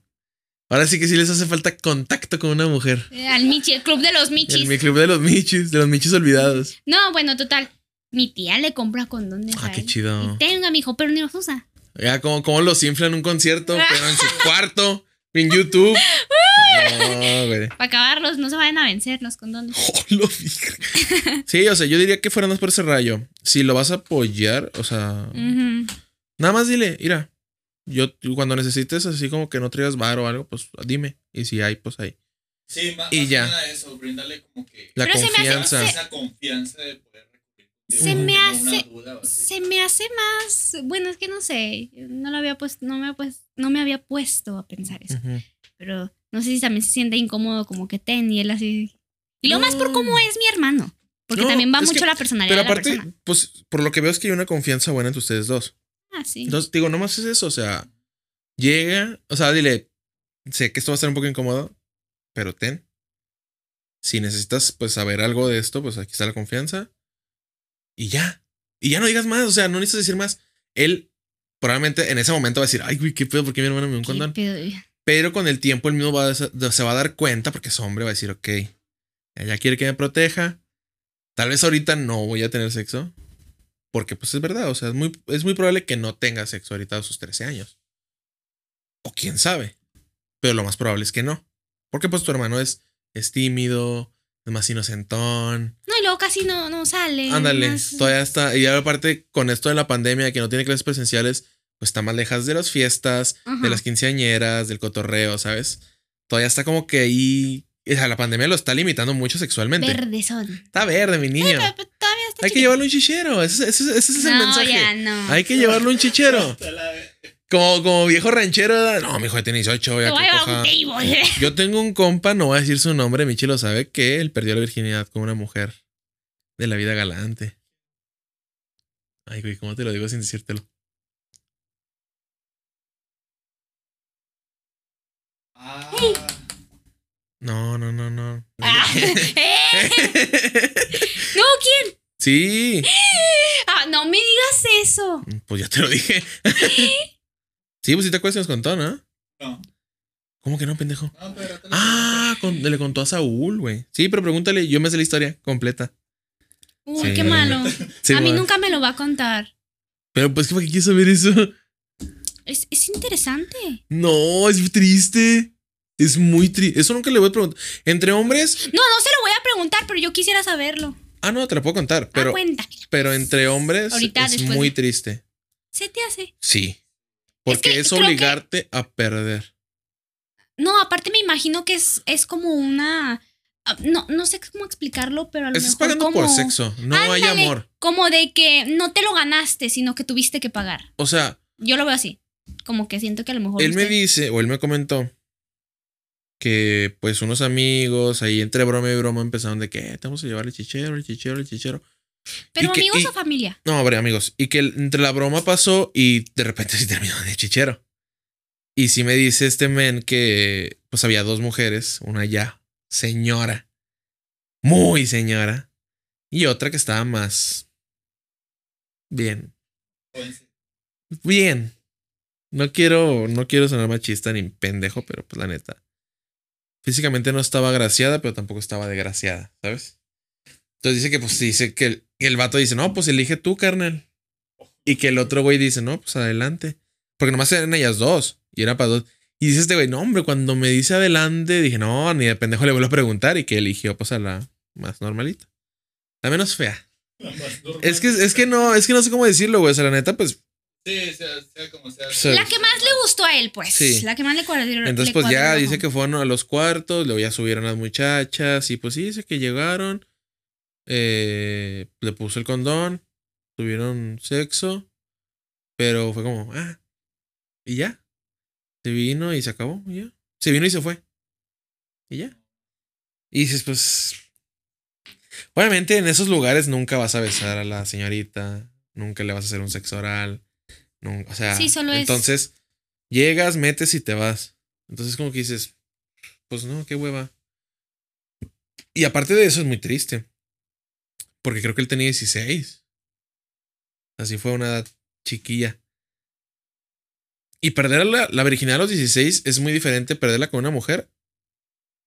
Ahora sí que sí les hace falta contacto con una mujer. eh, Al Michi, el club de los Michis. El mi club de los michis, de los michis olvidados. No, bueno, total. Mi tía le compra condones. Ah, a qué él. chido. Y tenga, mijo, pero ni los usa. Ya como, como los inflan en un concierto, <laughs> pero en su cuarto, en YouTube. No, güey. Para acabarlos, no se vayan a vencer los condones. <laughs> Oh, lo. Sí, o sea, yo diría que fuera más por ese rayo. Si lo vas a apoyar, o sea, nada más dile, mira, yo cuando necesites así como que no traigas bar o algo, pues dime. Y si hay, pues hay. Sí, más, Y más ya. nada eso, brindarle como que La Pero se me hace- confianza. se- esa confianza de poder Se me hace-. Se me hace más. Bueno, es que no sé. No lo había puesto. No me, pues, no me había puesto a pensar eso. Ujú. Pero no sé si también se siente incómodo, como que ten y él así. Y lo más por cómo es mi hermano. Porque No, también va mucho que- la personalidad Pero de la aparte, persona. pues por lo que veo es que hay una confianza buena entre ustedes dos. Ah, sí. Entonces, digo, nomás es eso, o sea, llega, o sea, dile, sé que esto va a ser un poco incómodo, pero ten. Si necesitas, pues, saber algo de esto, pues aquí está la confianza. Y ya. Y ya no digas más, o sea, no necesitas decir más. Él probablemente en ese momento va a decir, ay, güey, qué pedo, ¿por qué mi hermano me dio un ¿Qué condón? Pero con el tiempo el mismo va a- se va a dar cuenta, porque es hombre, va a decir, ok, ella quiere que me proteja. Tal vez ahorita no voy a tener sexo. Porque pues es verdad, o sea, es muy, es muy probable que no tenga sexo ahorita a sus 13 años. O quién sabe. Pero lo más probable es que no. Porque pues tu hermano es, es tímido, es más inocentón. No, y luego casi no, no sale. Ándale, más- todavía está. Y aparte, con esto de la pandemia, que no tiene clases presenciales, pues está más lejas de las fiestas, de las quinceañeras, del cotorreo, ¿sabes? Todavía está como que ahí. O sea, la pandemia lo está limitando mucho sexualmente. Verde son. Está verde, mi niño. Pero, pero Hay que a un chichero. Ese, ese- ese es el no, mensaje. ya no. Hay que llevarlo a un chichero. <laughs> Como, como viejo ranchero. No, mi hijo tiene 18. Ya que coja. <laughs> Yo tengo un compa, no voy a decir su nombre, Michi lo sabe, que él perdió la virginidad con una mujer de la vida galante. Ay, güey, ¿cómo te lo digo sin decírtelo? Ah, No, no, no, no. Ah, <laughs> ¿eh? Sí, <gasps> Ah, no me digas eso. pues ya te lo dije. <laughs> sí, pues sí te acuerdas que nos contó, ¿no? no. ¿Cómo que no, pendejo? No, espérate. Ah, con- le contó a Saúl, güey. Sí, pero pregúntale, yo me sé la historia completa. Uy, Sí, qué malo. Sí, a mí nunca me lo va a contar. Pero pues, ¿qué ¿para qué quieres saber eso? Es, es interesante. No, es triste. Es muy triste. Eso nunca le voy a preguntar. Entre hombres. No, no se lo voy a preguntar, pero yo quisiera saberlo. Ah, no, te lo puedo contar. Pero, ah, cuéntame. pero entre hombres Ahorita, es muy de- triste. Se te hace. Sí. Porque que es, que- obligarte a perder. No, aparte me imagino que es, es como una. ah, No, no sé cómo explicarlo, pero a lo Estás mejor pagando como, por sexo. No hay amor. Como de que no te lo ganaste, sino que tuviste que pagar. O sea, Yo lo veo así. Como que siento que a lo mejor. él me dice, o él me comentó, que pues unos amigos ahí entre broma y broma empezaron de que "Eh, te vamos a llevar el chichero, el chichero, el chichero. Pero y que- amigos y- o familia. No, hombre, amigos. Y que entre la broma pasó y de repente <laughs> sí terminó de chichero. Y sí me dice este men que pues había dos mujeres, una ya señora, muy señora, y otra que estaba más bien, bien. No quiero, no quiero sonar machista ni pendejo, pero pues la neta. Físicamente no estaba agraciada, pero tampoco estaba desgraciada, ¿sabes? Entonces dice que pues dice que el, el vato dice, no, pues elige tú, carnal. Y que el otro güey dice, no, pues adelante. Porque nomás eran ellas dos. Y era para dos. Y dice este güey, no, hombre, cuando me dice adelante, dije, no, ni de pendejo le vuelvo a preguntar. Y que eligió pues a la más normalita. La menos fea. La más. Es que, es que no, es que no sé cómo decirlo, güey. O sea, la neta, pues. Sí, sea, sea como sea. Sí. La que más le gustó a él, pues. Sí. La que más le cuadró. Entonces, pues ya dice que fueron a los cuartos, luego ya subieron las muchachas. Y pues sí, dice que llegaron. eh, le puso el condón. Tuvieron sexo. Pero fue como, ah. Y ya. Se vino y se acabó. Y ya. Se vino y se fue. Y ya. Y dices, pues. Obviamente en esos lugares nunca vas a besar a la señorita. Nunca le vas a hacer un sexo oral. Nunca, o sea. Sí, solo es- entonces, llegas, metes y te vas. Entonces, como que dices, pues no, qué hueva. Y aparte de eso, es muy triste. Porque creo que él tenía 16. Así fue una edad chiquilla. Y perder la, la virginidad a los 16 es muy diferente perderla con una mujer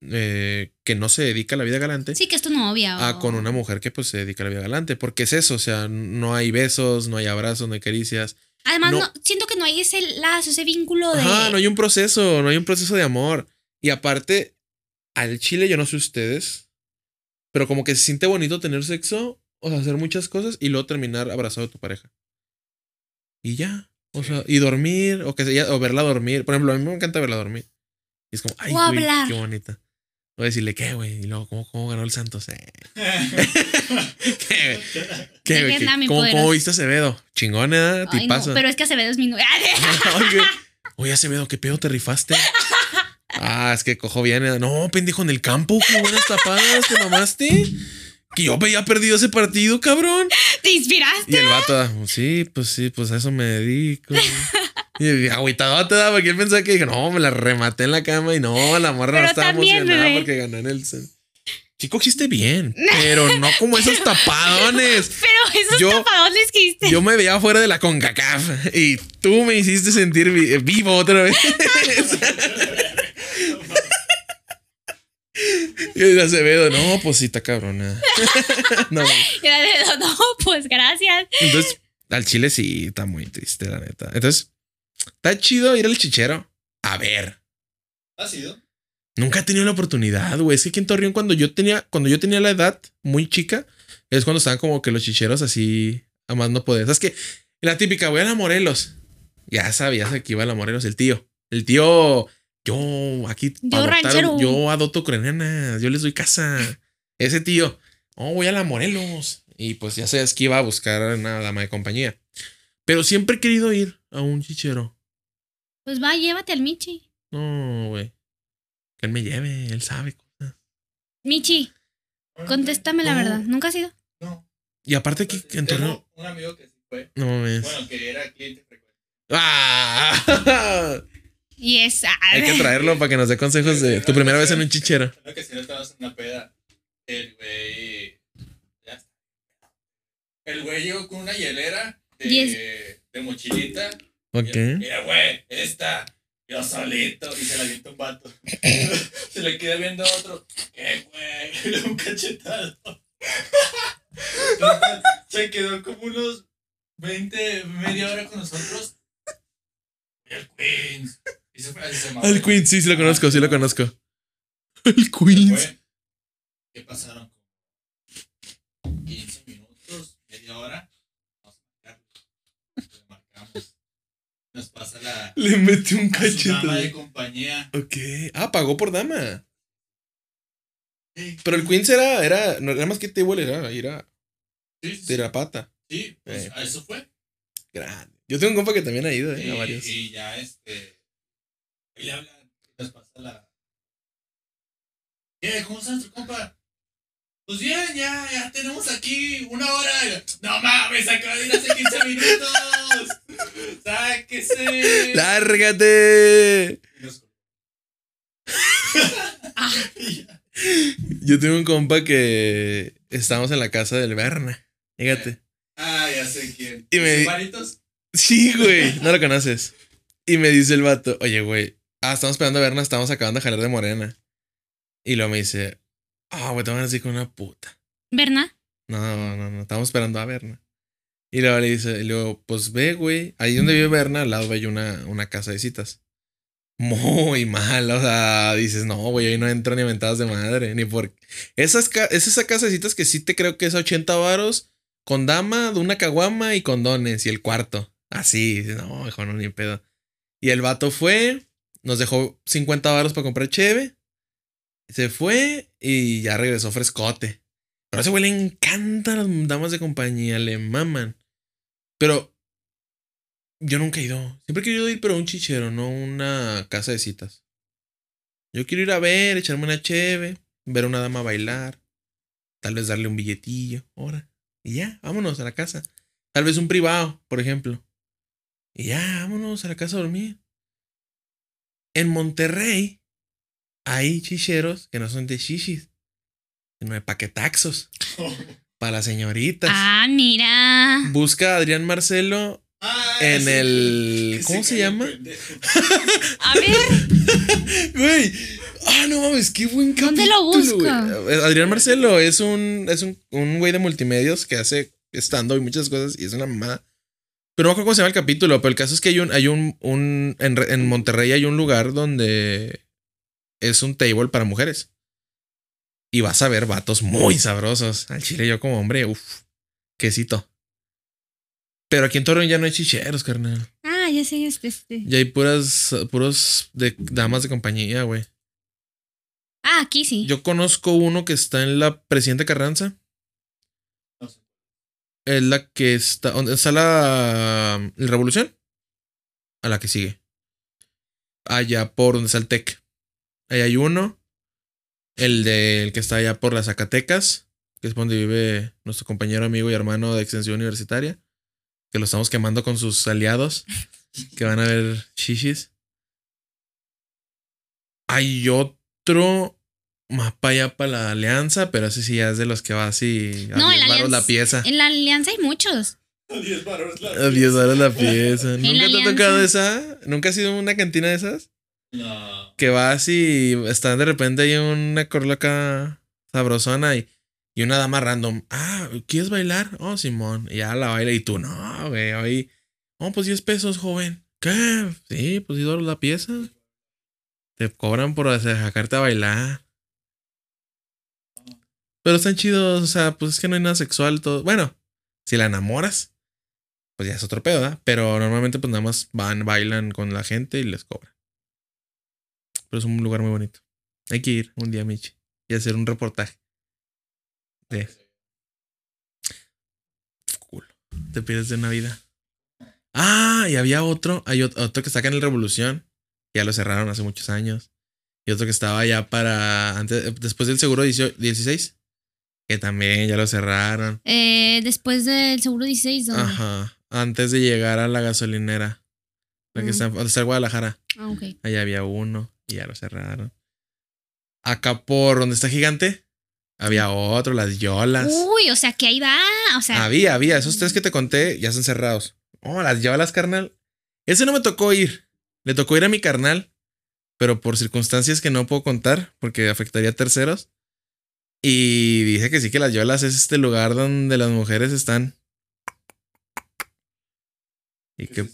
eh, que no se dedica a la vida galante Sí, que es tu novia. o- con una mujer que pues se dedica a la vida galante. Porque es eso, o sea, no hay besos, no hay abrazos, no hay caricias. Además, no- no- siento que no hay ese lazo, ese vínculo de. Ajá, no hay un proceso, no hay un proceso de amor. Y aparte, al chile, yo no sé ustedes, pero como que se siente bonito tener sexo, o sea, hacer muchas cosas y luego terminar abrazado de tu pareja. Y ya. O sea, y dormir, o que sea, o verla dormir. Por ejemplo, a mí me encanta verla dormir. Y es como, ay, O güey, hablar. qué bonita. O decirle, ¿qué, güey? Y luego, ¿cómo, cómo ganó el Santos? Eh. <laughs> ¿Qué, güey? ¿Qué, güey? A ¿Cómo. ¿Cómo viste a Acevedo? Chingón, ¿eh? Ay, no, Tipazo. pero es que Acevedo es mi novia. <laughs> <laughs> Oye, Acevedo, ¿qué pedo te rifaste? Ah, es que cojo bien. eh. No, pendejo, en el campo, qué buenas tapadas, te mamaste. Que yo había perdido ese partido, cabrón. ¿Te inspiraste? Y el vato, ah, sí, pues sí, pues a eso me dedico. Y agüitado te da porque él pensaba que dije, no, me la rematé en la cama y no, la morra Pero no estaba también, emocionada bebé. porque ganó en el. Sí cogiste bien, <laughs> pero no como esos <laughs> tapadones. Pero esos Yo- tapadones que hiciste. Yo me veía fuera de la CONCACAF y tú me hiciste sentir vi- vivo otra vez. y el Acevedo, no, pues sí, está cabrona. <laughs> no, no, pues gracias. entonces, al chile sí, está muy triste, la neta. Entonces, está chido ir al chichero. A ver. ¿Ha sido? Nunca he tenido la oportunidad, güey. Es que aquí en Torreón, cuando yo tenía, cuando yo tenía la edad muy chica, es cuando estaban como que los chicheros así a más no poder. ¿Sabes que La típica, voy a la Morelos. Ya sabías que iba a la Morelos, el tío. El tío, yo aquí Yo adoptaron- ranchero. yo adopto ucranianas, yo les doy casa. Ese tío, oh, voy a la Morelos. Y pues ya sabes que iba a buscar una dama de compañía. Pero siempre he querido ir a un chichero. Pues va, llévate al Michi. No, güey. Que él me lleve, él sabe cosas. Michi, contéstame la No. verdad. ¿Nunca has ido? No. Y aparte que en. Tengo un amigo que sí fue. No mames. Bueno, que era cliente frecuente. ¡Ah! Y es. ah, Hay que traerlo para que nos dé consejos de tu primera vez en un chichero. Creo que si no estabas en una peda, el güey. Ya está. El güey llegó con una hielera de, mochilita. Ok. Mira, güey, esta. Yo solito. Y se la avienta un vato. <laughs> se le queda viendo a otro. ¿Qué, güey? <laughs> Un cachetado. Se quedó como unos 20, media hora con nosotros. El Queens. Y se fue así se mamó. Al Queen, sí, sí lo conozco, sí lo conozco. El Queens. ¿Qué pasaron? Como 15 minutos, media hora. Vamos a marcarlo. Le marcamos. Nos pasa la Le metí un dama de compañía. Ok. Ah, pagó por dama. Pero el Queens era, era, no era más que table, era, era, sí, sí, era pata. sí, pues Eh. a eso fue. Grande. Yo tengo un compa que también ha ido, eh, a varios. y ya este. Y le hablan. Nos pasa la. ¿Qué? ¿Cómo está nuestro compa? Pues bien, ya, ya tenemos aquí una hora. No mames, acaba de ir hace 15 minutos. <laughs> Sáquese. ¡Lárgate! <laughs> Yo tengo un compa que estábamos en la casa del Berna. Fíjate. Ah, ya sé quién. Y me-. Sí, güey. No lo conoces. Y me dice el vato, oye, güey. Ah, estamos esperando a vernos, estamos acabando de jalar de morena. Y luego me dice, ah, güey, te van a decir con una puta. ¿Berna? No, no, no, estamos esperando a Berna. Y luego le dice, y luego, pues ve, güey. Ahí donde vive Berna, al lado hay una, una casa de citas. Muy mal, o sea, dices, no, güey, ahí no entro ni a mentadas de madre, ni por... Esas ca- es esa casa de citas que sí te creo que es 80 varos, con dama, de una caguama y condones, y el cuarto. Así, dices, no, hijo, no, ni pedo. Y el vato fue, nos dejó 50 varos para comprar cheve, se fue y ya regresó frescote. Pero a ese güey le encantan las damas de compañía, le maman. Pero yo nunca he ido. Siempre he ir, pero a un chichero, no una casa de citas. Yo quiero ir a ver, echarme una cheve, ver a una dama bailar, tal vez darle un billetillo, ahora. Y ya, vámonos a la casa. Tal vez un privado, por ejemplo. Y ya, vámonos a la casa a dormir. En Monterrey hay chicheros que no son de shishis, sino de paquetaxos. <laughs> Para las señoritas. Ah, mira. Busca a Adrián Marcelo Ah, en ese el. ¿Cómo se llama? <laughs> A ver, <laughs> Güey. Ah, no mames, qué buen ¿Dónde capítulo. lo busca? güey. Adrián Marcelo es un. Es un, un güey de multimedios que hace estando y muchas cosas y es una mamada. Pero no me acuerdo cómo se llama el capítulo, pero el caso es que hay un. Hay un, un en, en Monterrey hay un lugar donde es un table para mujeres. Y vas a ver vatos muy sabrosos. Al chile yo como hombre, uff, quesito. Pero aquí en Torreón ya no hay chicheros, carnal. ah, ya sé, este, este. Ya hay puras, puros de damas de compañía, güey. Ah, aquí sí. Yo conozco uno que está en la Presidente Carranza. No sé. Es la que está. ¿Dónde está la, la Revolución? A la que sigue. Allá por donde está el TEC. Ahí hay uno. El del que está allá por las Zacatecas. Que es donde vive nuestro compañero, amigo y hermano de extensión universitaria. Que lo estamos quemando con sus aliados. <laughs> que van a ver shishis. Hay otro. más para allá para la alianza, pero ese sí ya es de los que va así. A No, en 10 la varos la Alianza- pieza. En la alianza hay muchos. A 10 varos la A 10 varos la pieza. ¿Nunca la te ha tocado esa? ¿Nunca has ido a una cantina de esas? No. Que vas y están de repente ahí una corloca sabrosona y, y una dama random. Ah, ¿quieres bailar? Oh, Simón. Y ya la baila y tú, no, güey, ahí. Oh, pues 10 pesos, joven. ¿Qué? Sí, pues 10 dólares la pieza. Te cobran por sacarte a bailar. Pero están chidos, o sea, pues es que no hay nada sexual. Todo. Bueno, si la enamoras, pues ya es otro pedo, ¿verdad? Pero normalmente, pues nada más van, bailan con la gente y les cobran. Pero es un lugar muy bonito. Hay que ir un día, Michi, y hacer un reportaje. De cool. Te pierdes de una vida. Ah, y había otro. Hay ot- otro que está acá en el Revolución. Ya lo cerraron hace muchos años. Y otro que estaba ya para. Antes, después del seguro 18 16. Que también ya lo cerraron. Eh, después del seguro 16, ¿dónde? Ajá. Antes de llegar a la gasolinera. La que Mm. está, está el Guadalajara. Ah, ok. Allá había uno y ya lo cerraron. Acá por donde está Gigante, había otro, las Yolas. Uy, o sea que ahí va. O sea, Había, había. Esos tres que te conté ya están cerrados. Oh, las Yolas, carnal. Ese no me tocó ir. Le tocó ir a mi carnal, pero por circunstancias que no puedo contar, porque afectaría a terceros. Y dice que sí, que las Yolas es este lugar donde las mujeres están. Y que,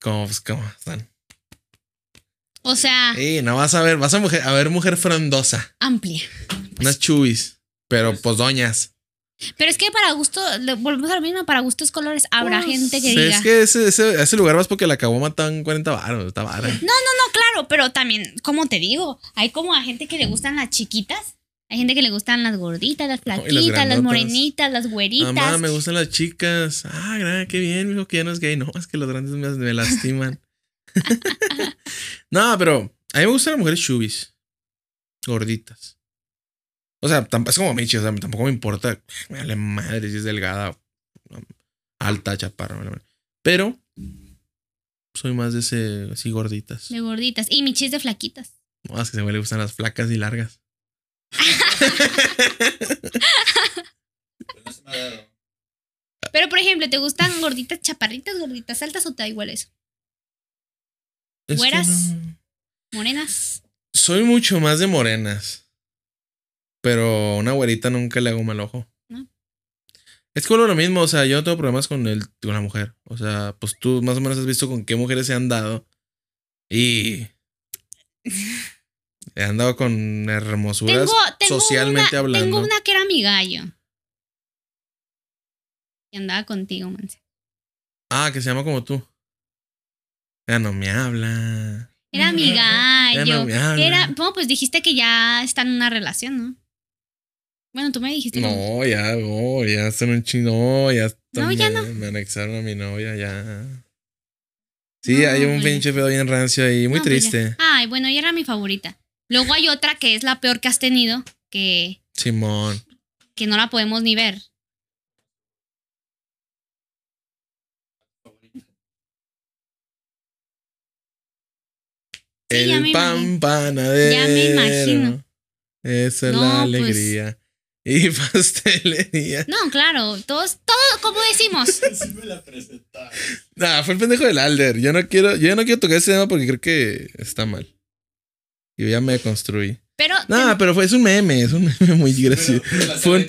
como, pues, como están. O sea, Sí, no vas a ver, vas a, mujer, a ver mujer frondosa. amplia. Unas chubis, pero pues doñas. Pero es que para gusto, volvemos a lo mismo, para gustos colores, habrá Pues, gente que diga. Es que ese, ese, ese lugar vas porque la acabó en 40 baros, está vara. No, claro, pero también, como te digo, hay como a gente que le gustan las chiquitas. Hay gente que le gustan las gorditas, las flaquitas, las, morenitas, las güeritas. Mamá, me gustan las chicas. Ah, qué bien, mijo, que ya no es gay. No, es que los grandes me, me lastiman. <laughs> no, pero a mí me gustan las mujeres chubis. Gorditas. O sea, es como Michi, o sea, tampoco me importa. Me vale madre si es delgada, alta, chaparra. me vale madre. Pero soy más de ese, así gorditas. De gorditas. Y mi chis de flaquitas. No, es que se me le gustan las flacas y largas. <laughs> Pero, por ejemplo, ¿te gustan gorditas chaparritas, gorditas altas o te da igual eso? ¿Güeras? no- Morenas. Soy mucho más de morenas. Pero una güerita nunca le hago mal ojo. ¿No? Es como lo mismo, o sea, yo no tengo problemas con, el, con la mujer. O sea, pues tú más o menos has visto con qué mujeres se han dado. Y. He andado con hermosuras. Tengo, tengo socialmente una, hablando. Tengo una que era mi gallo. Que andaba contigo, Monse. Ah, que se llama como tú. Ya no me habla. Era mi gallo. no. Era, no, pues dijiste que ya está en una relación, ¿no? Bueno, tú me dijiste. que- No, ya, no, ya están un chino, ya No, ya me, no. me anexaron a mi novia, ya. Sí, No, hay un pinche pedo bien rancio ahí, muy No, pues triste. Ay, bueno, ella era mi favorita. Luego hay otra que es la peor que has tenido, que, Simón. que no la podemos ni ver. Sí, el me pan imagino. panadero. Ya me imagino. Esa es No, la pues. alegría. Y <laughs> pastelería. No, claro, todos, todo como decimos. <laughs> Sí me la presentaron. Nah, fue el pendejo del Alder. Yo no quiero, yo no quiero tocar ese tema porque creo que está mal. Yo ya me construí. Pero Nah, pero fue, es un meme, es un meme muy gracioso. Pero, pero las Fue.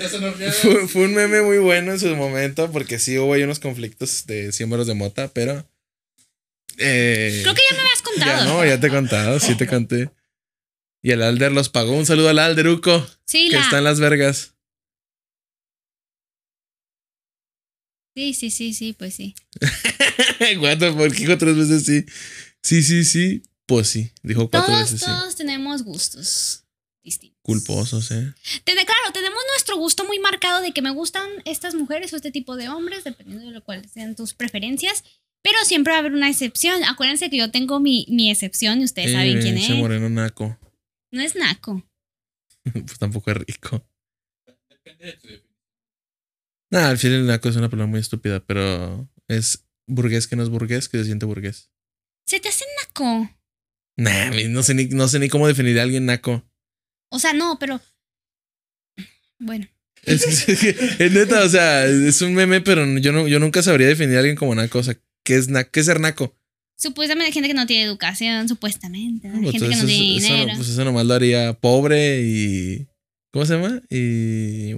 Fue, fue un meme muy bueno en su momento porque sí hubo ahí unos conflictos de símbolos de mota, pero... eh, creo que ya me habías contado. ya no, ya te he contado, sí te conté. Y el Alder los pagó. Un saludo al Alderuco, sí, que la- está en Las Vergas. sí, sí, sí, sí, pues sí. <laughs> Guato, ¿por qué dijo tres veces sí? Sí, sí, sí. Pues sí, dijo cuatro Todos, veces sí. todos tenemos gustos distintos. Culposos, ¿eh? Tene- claro, tenemos nuestro gusto muy marcado de que me gustan estas mujeres o este tipo de hombres, dependiendo de lo cual sean tus preferencias. Pero siempre va a haber una excepción. Acuérdense que yo tengo mi, mi excepción y ustedes saben Eh, quién es. moreno naco. No es Naco. <laughs> pues tampoco es rico. Depende de. Nah, al final el naco es una palabra muy estúpida, pero es burgués que no es burgués, que se siente burgués. Se te hace Naco. Nah, no sé ni, no sé ni cómo definir a alguien naco. O sea, no, pero. Bueno. Es neta, o sea, es un meme, pero yo, no, yo nunca sabría definir a alguien como naco. O sea, ¿qué es, qué es ser naco? Supuestamente hay gente que no tiene educación, supuestamente. Pues gente que no eso- tiene eso, dinero. pues eso nomás lo haría pobre y. ¿Cómo se llama? Y.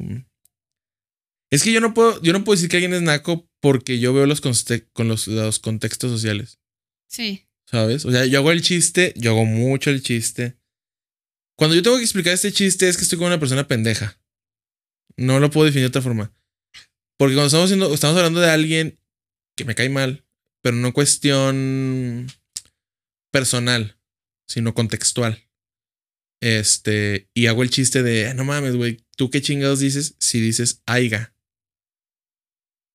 Es que yo no puedo, yo no puedo decir que alguien es naco porque yo veo los, con los, los contextos sociales. Sí. ¿Sabes? O sea, yo hago el chiste, yo hago mucho el chiste. Cuando yo tengo que explicar este chiste es que estoy con una persona pendeja. No lo puedo definir de otra forma. Porque cuando estamos, haciendo, estamos hablando de alguien que me cae mal, pero no cuestión personal, sino contextual. Este, y hago el chiste de, "Ah, no mames, güey, ¿tú qué chingados dices si dices aiga?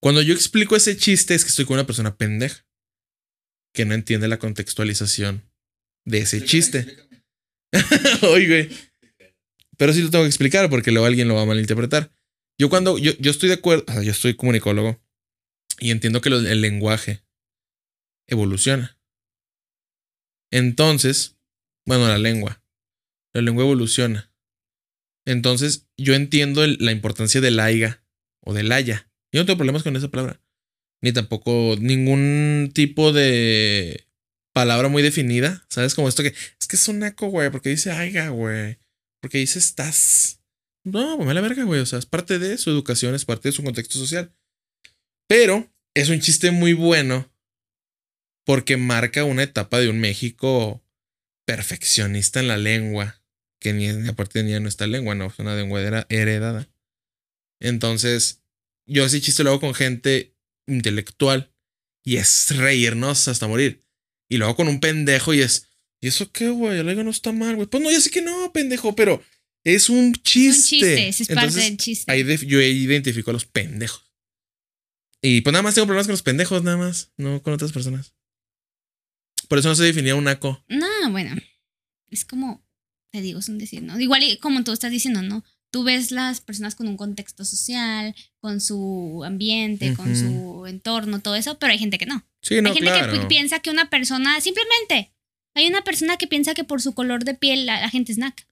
Cuando yo explico ese chiste es que estoy con una persona pendeja que no entiende la contextualización de ese chiste. <laughs> Oye, güey. Pero sí lo tengo que explicar porque luego alguien lo va a malinterpretar. Yo cuando, yo, yo estoy de acuerdo, yo soy comunicólogo y entiendo que lo- el lenguaje evoluciona. Entonces, bueno, la lengua. La lengua evoluciona. Entonces, yo entiendo la importancia del aiga o del haya. Yo no tengo problemas con esa palabra. Ni tampoco ningún tipo de palabra muy definida. ¿Sabes? Como esto que es que es un naco, güey, porque dice aiga, güey. Porque dice estás. No, me la verga, güey. O sea, es parte de su educación, es parte de su contexto social. Pero es un chiste muy bueno porque marca una etapa de un México perfeccionista en la lengua, que ni, aparte en nuestra lengua, no, es una lengua heredada. Entonces, yo ese chiste lo hago con gente intelectual y es reírnos hasta morir. Y luego con un pendejo y es, ¿y eso qué, güey? La lengua no está mal, güey. Pues no, ya sé que no, pendejo, pero es un chiste. Un chiste, es parte Entonces, del chiste. ahí yo identifico a los pendejos. Y pues nada más tengo problemas con los pendejos, nada más, no con otras personas. Por eso no se definía un naco. No, bueno. Es como, te digo, es un decir, ¿no? Igual y como tú estás diciendo, ¿no? Tú ves las personas con un contexto social, con su ambiente, con su entorno, todo eso, pero hay gente que no. Sí, no, hay gente claro. que pi- piensa que una persona, simplemente, hay una persona que piensa que por su color de piel la, la gente es naca.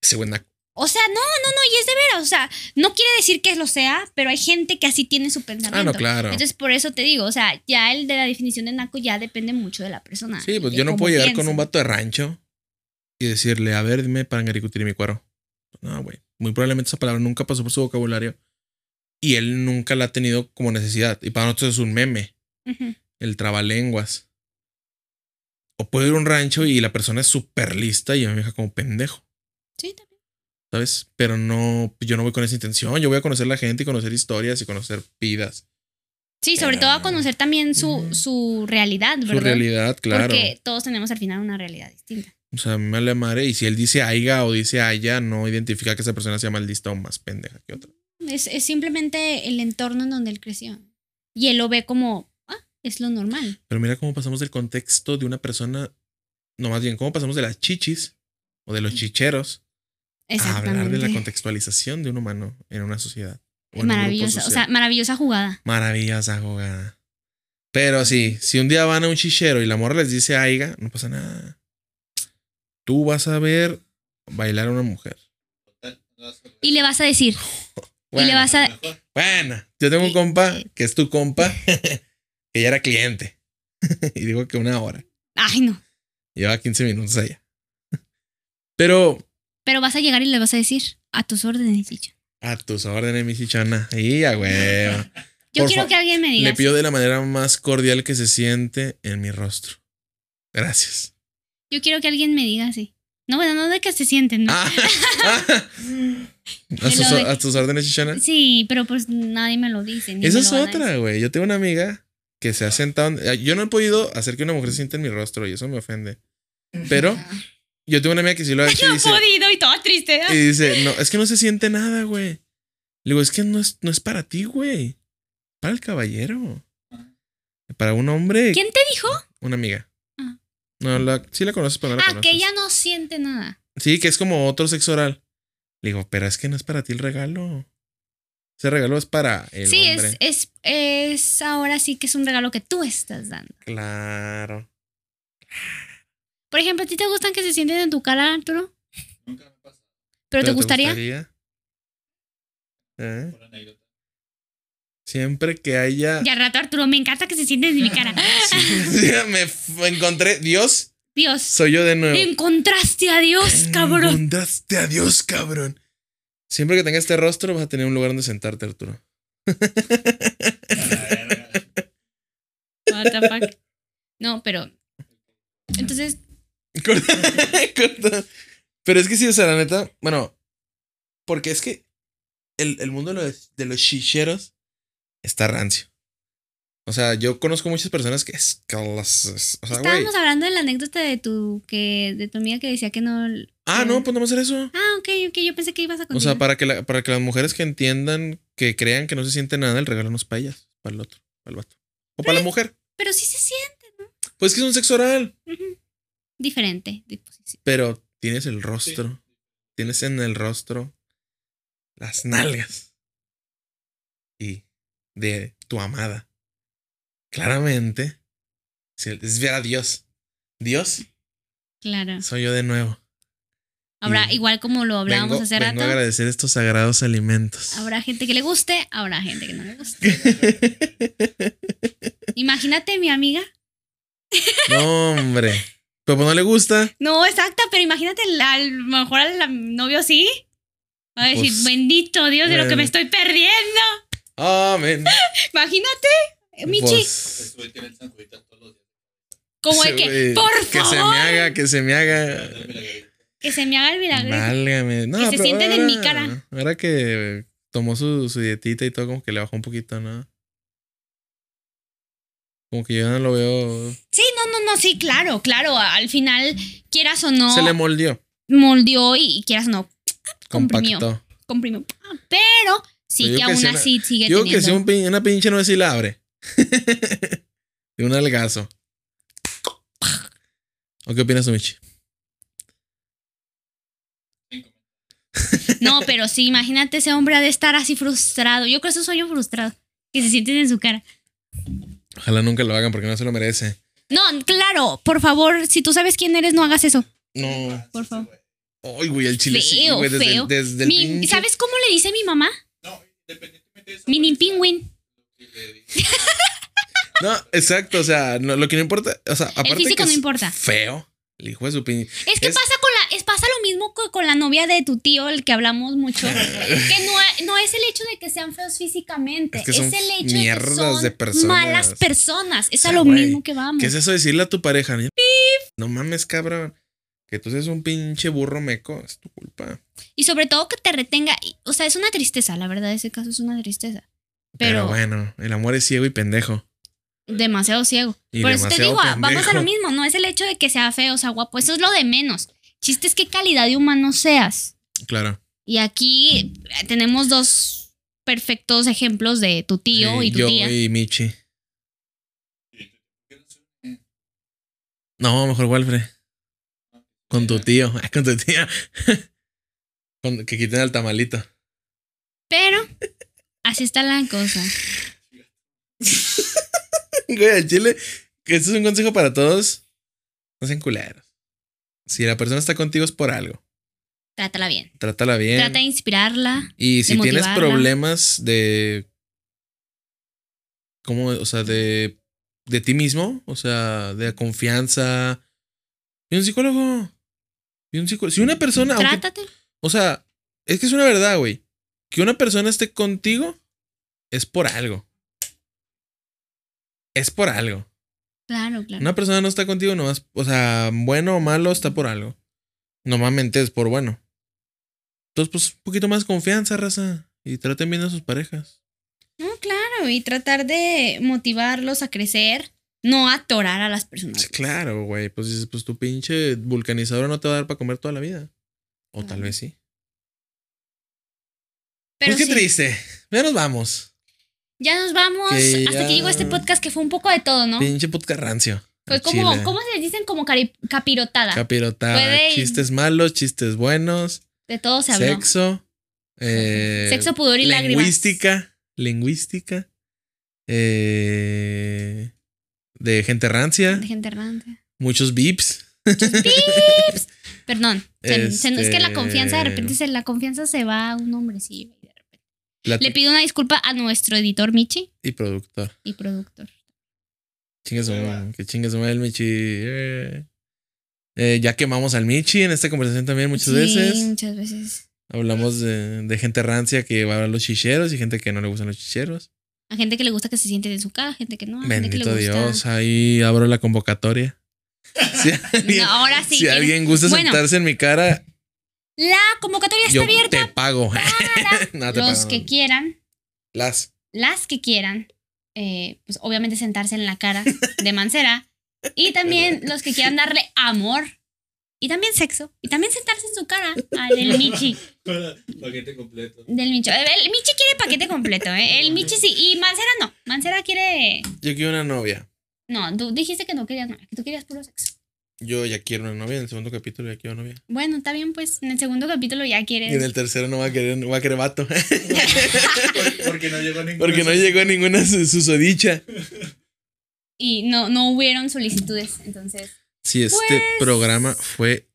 Ese buen naco. O sea, no, no, no, y es de veras, o sea, no quiere decir que lo sea, pero hay gente que así tiene su pensamiento. Ah, no, claro. Entonces, por eso te digo, o sea, ya el de la definición de naco ya depende mucho de la persona. Sí, pues yo no puedo llegar con un vato de rancho y decirle, a ver, dime pangaricutiri mi cuero. No, güey. Muy probablemente esa palabra nunca pasó por su vocabulario y él nunca la ha tenido como necesidad. Y para nosotros es un meme, Ujú. el trabalenguas. O puedo ir a un rancho y la persona es súper lista y me deja como pendejo. Sí, también. ¿Sabes? Pero no, yo no voy con esa intención. Yo voy a conocer la gente y conocer historias y conocer vidas. Sí, sobre todo a no. conocer también su, su realidad, ¿verdad? Su realidad, claro. Porque todos tenemos al final una realidad distinta. O sea, me vale madre. Y si él dice aiga o dice haya, no identifica que esa persona sea más lista o más pendeja que otra. Es, es simplemente el entorno en donde él creció. Y él lo ve como, ah, es lo normal. Pero mira cómo pasamos del contexto de una persona. No, más bien, cómo pasamos de las chichis o de los chicheros a hablar de la contextualización de un humano en una sociedad. o Maravillosa, o sea, maravillosa jugada. Maravillosa jugada. Pero sí, si un día van a un chichero y la morra les dice aiga, no pasa nada. Tú vas a ver bailar a una mujer. Y le vas a decir, <laughs> y le vas a... Bueno, yo tengo un compa que es tu compa, <laughs> que ya era cliente. <laughs> y digo que una hora. Ay, no. Lleva 15 minutos allá. Pero Pero vas a llegar y le vas a decir, a tus órdenes, dicho. a tus órdenes, mi chichona. Y a huevo. <laughs> Yo Por quiero que alguien me diga. Le pido de la manera más cordial que se siente en mi rostro. Gracias. Yo quiero que alguien me diga así. No, bueno, no de que se sienten, ¿no? Ah, ah. <laughs> <laughs> ¿A, sus, lo de- a tus órdenes, chichona. Sí, pero pues nadie me lo dice. ni Esa es otra, güey. Yo tengo una amiga que se ha sentado. Yo no he podido hacer que una mujer se sienta en mi rostro y eso me ofende. Pero yo tengo una amiga que sí lo ha <laughs> hecho y No he dice, podido y toda triste. y dice, no, es que no se siente nada, güey. Le digo, es que no es, no es para ti, güey. Para el caballero. Para un hombre. ¿Quién te dijo? Una amiga. Ah. No, la, sí la conoces, pero no la Ah, conoces. que ella no siente nada. Sí, que es como otro sexo oral. Le digo, pero es que no es para ti el regalo. Ese regalo es para el sí, hombre. es, es, es ahora sí que es un regalo que tú estás dando. Claro. Por ejemplo, ¿a ti te gustan que se sienten en tu cara, Arturo? Nunca me pasa. ¿Pero te gustaría? ¿Eh? Por anécdota. Siempre que haya. Ya rato, Arturo, me encanta que se sienten en mi cara. <laughs> Sí, me encontré. Dios, Dios, soy yo de nuevo. encontraste a Dios, cabrón. Encontraste a Dios, cabrón. Siempre que tenga este rostro, vas a tener un lugar donde sentarte, Arturo. A la verga. What the fuck. No, pero. Entonces. <laughs> Pero es que sí, o sea, la neta, bueno, porque es que el, el mundo de los, de los chicheros está rancio. O sea, yo conozco muchas personas que es que las- es- o sea, güey. estábamos hablando de la anécdota de tu que de tu amiga que decía que no. Ah, no, pues no vamos a hacer eso. Ah, ok, ok, yo pensé que ibas a O continuar. sea, para que, la- para que las mujeres que entiendan, que crean que no se siente nada, el regalo no es para ellas, para el otro, para el vato. O para la mujer. Pero sí se siente Pues que es un sexo oral. ujú, diferente. de posición. Pero tienes el rostro. Tienes en el rostro las nalgas. Y de tu amada. Claramente. si Es ver a Dios. Dios, Claro. soy yo de nuevo. Habrá, Y igual como lo hablábamos vengo, hace vengo rato, a agradecer estos sagrados alimentos. habrá gente que le guste, habrá gente que no le guste. <laughs> Imagínate mi amiga. no, hombre. Pero pues no le gusta. No, exacta, pero imagínate, la- a lo mejor al novio sí. Va a decir, Pues, bendito Dios de lo que bueno. me estoy perdiendo. Amén. <laughs> Imagínate, Michi, Pues, el San Juditas todos los días. como de que, güey, por Que favor, se me haga, que se me haga. Que se me haga el milagro. Válgame. No, Que se pero sienten en ahora- mi cara. Ahora que tomó su, su dietita y todo, como que le bajó un poquito, ¿no? Como que yo no lo veo. Sí, no, no, no, sí, claro, claro. Al final, quieras o no, Se le moldeó. moldeó y, y quieras o no, comprimió. Compactó. comprimió. Pero sí Pero que yo que aún así sigue que teniendo. si un una pinche no si la abre. <laughs> de un algazo. ¿O qué opinas Michi? No, pero sí, imagínate ese hombre ha de estar así frustrado. Yo creo que es un sueño frustrado. Que se sienten en su cara. Ojalá nunca lo hagan porque no se lo merece. No, claro, por favor, si tú sabes quién eres, no hagas eso. No. Por favor. Ay, güey, el chile sí, Feo, güey. Desde, feo. el- desde el Mi- pinche- ¿Sabes cómo le dice mi mamá? No, independientemente de eso. Mini sí dije, No, exacto. O sea, no- lo que no importa. O sea, aparte físico que no es importa. Feo. El hijo de su pinche. Es que Es- pasa con la, es, pasa lo mismo co- con, la novia de tu tío, el que hablamos mucho. <laughs> que no, no es el hecho de que sean feos físicamente, Es que es, son el hecho de que son de personas. malas personas. Es O sea, a lo mismo que vamos. ¿Qué es eso de decirle a tu pareja? No mames, cabrón. Que tú seas un pinche burro meco. Es tu culpa. Y sobre todo que te retenga. O sea, es una tristeza, la verdad, ese caso es una tristeza. Pero, Pero, bueno, el amor es ciego y pendejo. demasiado ciego. Y Por eso te digo, vamos a lo mismo. No es el hecho de que sea feo o sea guapo. Eso es lo de menos. Chiste es qué calidad de humano seas. Claro. Y aquí tenemos dos perfectos ejemplos de tu tío Sí, y tu yo tía. y Michi. ¿qué no mejor Walfred. Con tu tío. <laughs> Con tu tía. <laughs> Con- que quiten el tamalito. Pero así está la cosa. <laughs> Güey, al chile. Que esto es un consejo para todos. No sean culeros. Si la persona está contigo es por algo. Trátala bien. Trátala bien. Trata de inspirarla. Y si tienes motivarla. problemas de. ¿Cómo? O sea, de. De ti mismo. O sea, de confianza. Y un psicólogo. Y un psicólogo. Si una persona. aunque- Trátate. o sea, es que es una verdad, güey. Que una persona esté contigo es por algo. Es por algo. Claro, claro. Una persona no está contigo nomás. O sea, bueno o malo está por algo. Normalmente es por bueno. Entonces, pues, un poquito más confianza, raza. Y traten bien a sus parejas. No, claro. Y tratar de motivarlos a crecer. No atorar a las personas. Sí, claro, güey. Pues dices, pues tu pinche vulcanizadora no te va a dar para comer toda la vida. O tal vez sí. Pero pues qué sí, triste. Ya nos vamos. Ya nos vamos. Que Hasta que llegó este podcast que fue un poco de todo, ¿no? Pinche podcast rancio. Fue como, chile. ¿cómo se les dicen? Como capirotada. Capirotada. Chistes malos, chistes buenos. de todo se habló. Sexo. eh, Sexo, pudor y lágrimas. lingüística. Lingüística. eh, de gente rancia. De gente errante. Muchos <laughs> beeps. Perdón. Se- se- es que la Este- confianza, de repente se, la confianza se va a un hombre, sí. Le pido una disculpa a nuestro editor Michi y productor. y productor. Chingue su madre, que chingue su madre el Michi. Eh. Eh, ya quemamos al Michi en esta conversación también muchas Sí, veces. muchas veces. Hablamos de, de gente rancia que va a los chicheros y gente que no le gustan los chicheros. A gente que le gusta que se sienten en su casa, gente que no. a gente que le Bendito gusta- Dios, ahí abro la convocatoria. <laughs> Si alguien, <laughs> No, ahora sí. si tiene- alguien gusta Bueno. sentarse en mi cara, La convocatoria está yo abierta te pago. No, <laughs> te los pago, que quieran, Las. las que quieran, eh, pues obviamente sentarse en la cara de Mancera. Y también <laughs> los que quieran darle amor. Y también sexo. Y también sentarse en su cara. Al del <laughs> Michi. Paquete completo. Del Michi. El Michi quiere paquete completo, ¿eh? El Michi sí. Y Mancera no. Mancera quiere. Yo quiero una novia. No, tú dijiste que no querías nada, que tú querías puro sexo. Yo ya quiero una novia. En el segundo capítulo ya quiero novia. Bueno, está bien, pues en el segundo capítulo ya Y en quieres. el tercero no va a querer, no va a querer vato. <laughs> Porque no llegó ningún. Porque no llegó ninguna su- susodicha. Y no, no hubieron solicitudes. Entonces. Si este Pues- programa fue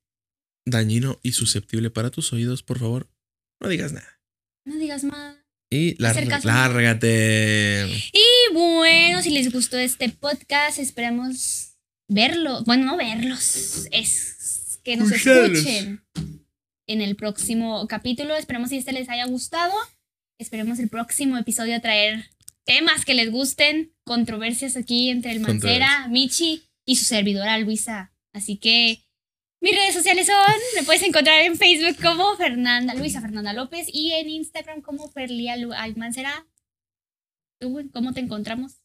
dañino y susceptible para tus oídos, por favor, no digas nada. No digas más. Y lárgate. Y bueno, si les gustó este podcast, esperamos verlo. Bueno, no verlos, es que nos escuchen en el próximo capítulo. Esperemos si este les haya gustado. Esperemos el próximo episodio traer temas que les gusten, controversias aquí entre el Mancera, Michi y su servidora Luisa. Así que mis redes sociales son, me puedes encontrar en Facebook como Fernanda, Luisa Fernanda López y en Instagram como Ferlia Lu- ay, Mancera. ¿Tú, ¿Cómo te encontramos?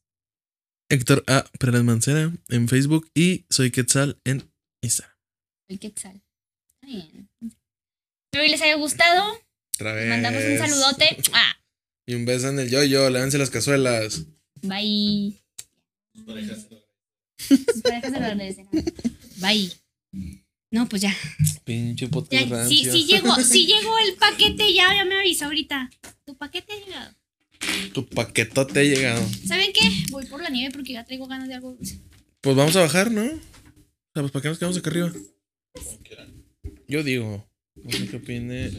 Héctor A. Pérez Mancera en Facebook y soy Quetzal en Instagram. El Quetzal. Está bien. Espero que les haya gustado. Otra vez. Mandamos un saludote. Ah, Y un beso en el yo-yo, lávense las cazuelas. bye. Sus parejas. Sus parejas se lo agradecerán. <laughs> Bye. No, pues ya. Pinche ya podcast sí, rancio. sí llegó, sí <laughs> llegó el paquete, ya, ya me avisó ahorita. Tu paquete ha llegado. Tu paquetote ha llegado. ¿Saben qué? Voy por la nieve porque ya traigo ganas de algo dulce. Pues vamos a bajar, ¿no? O sea, pues ¿para qué nos quedamos acá arriba? Como quieran. Yo digo. No sé qué opine.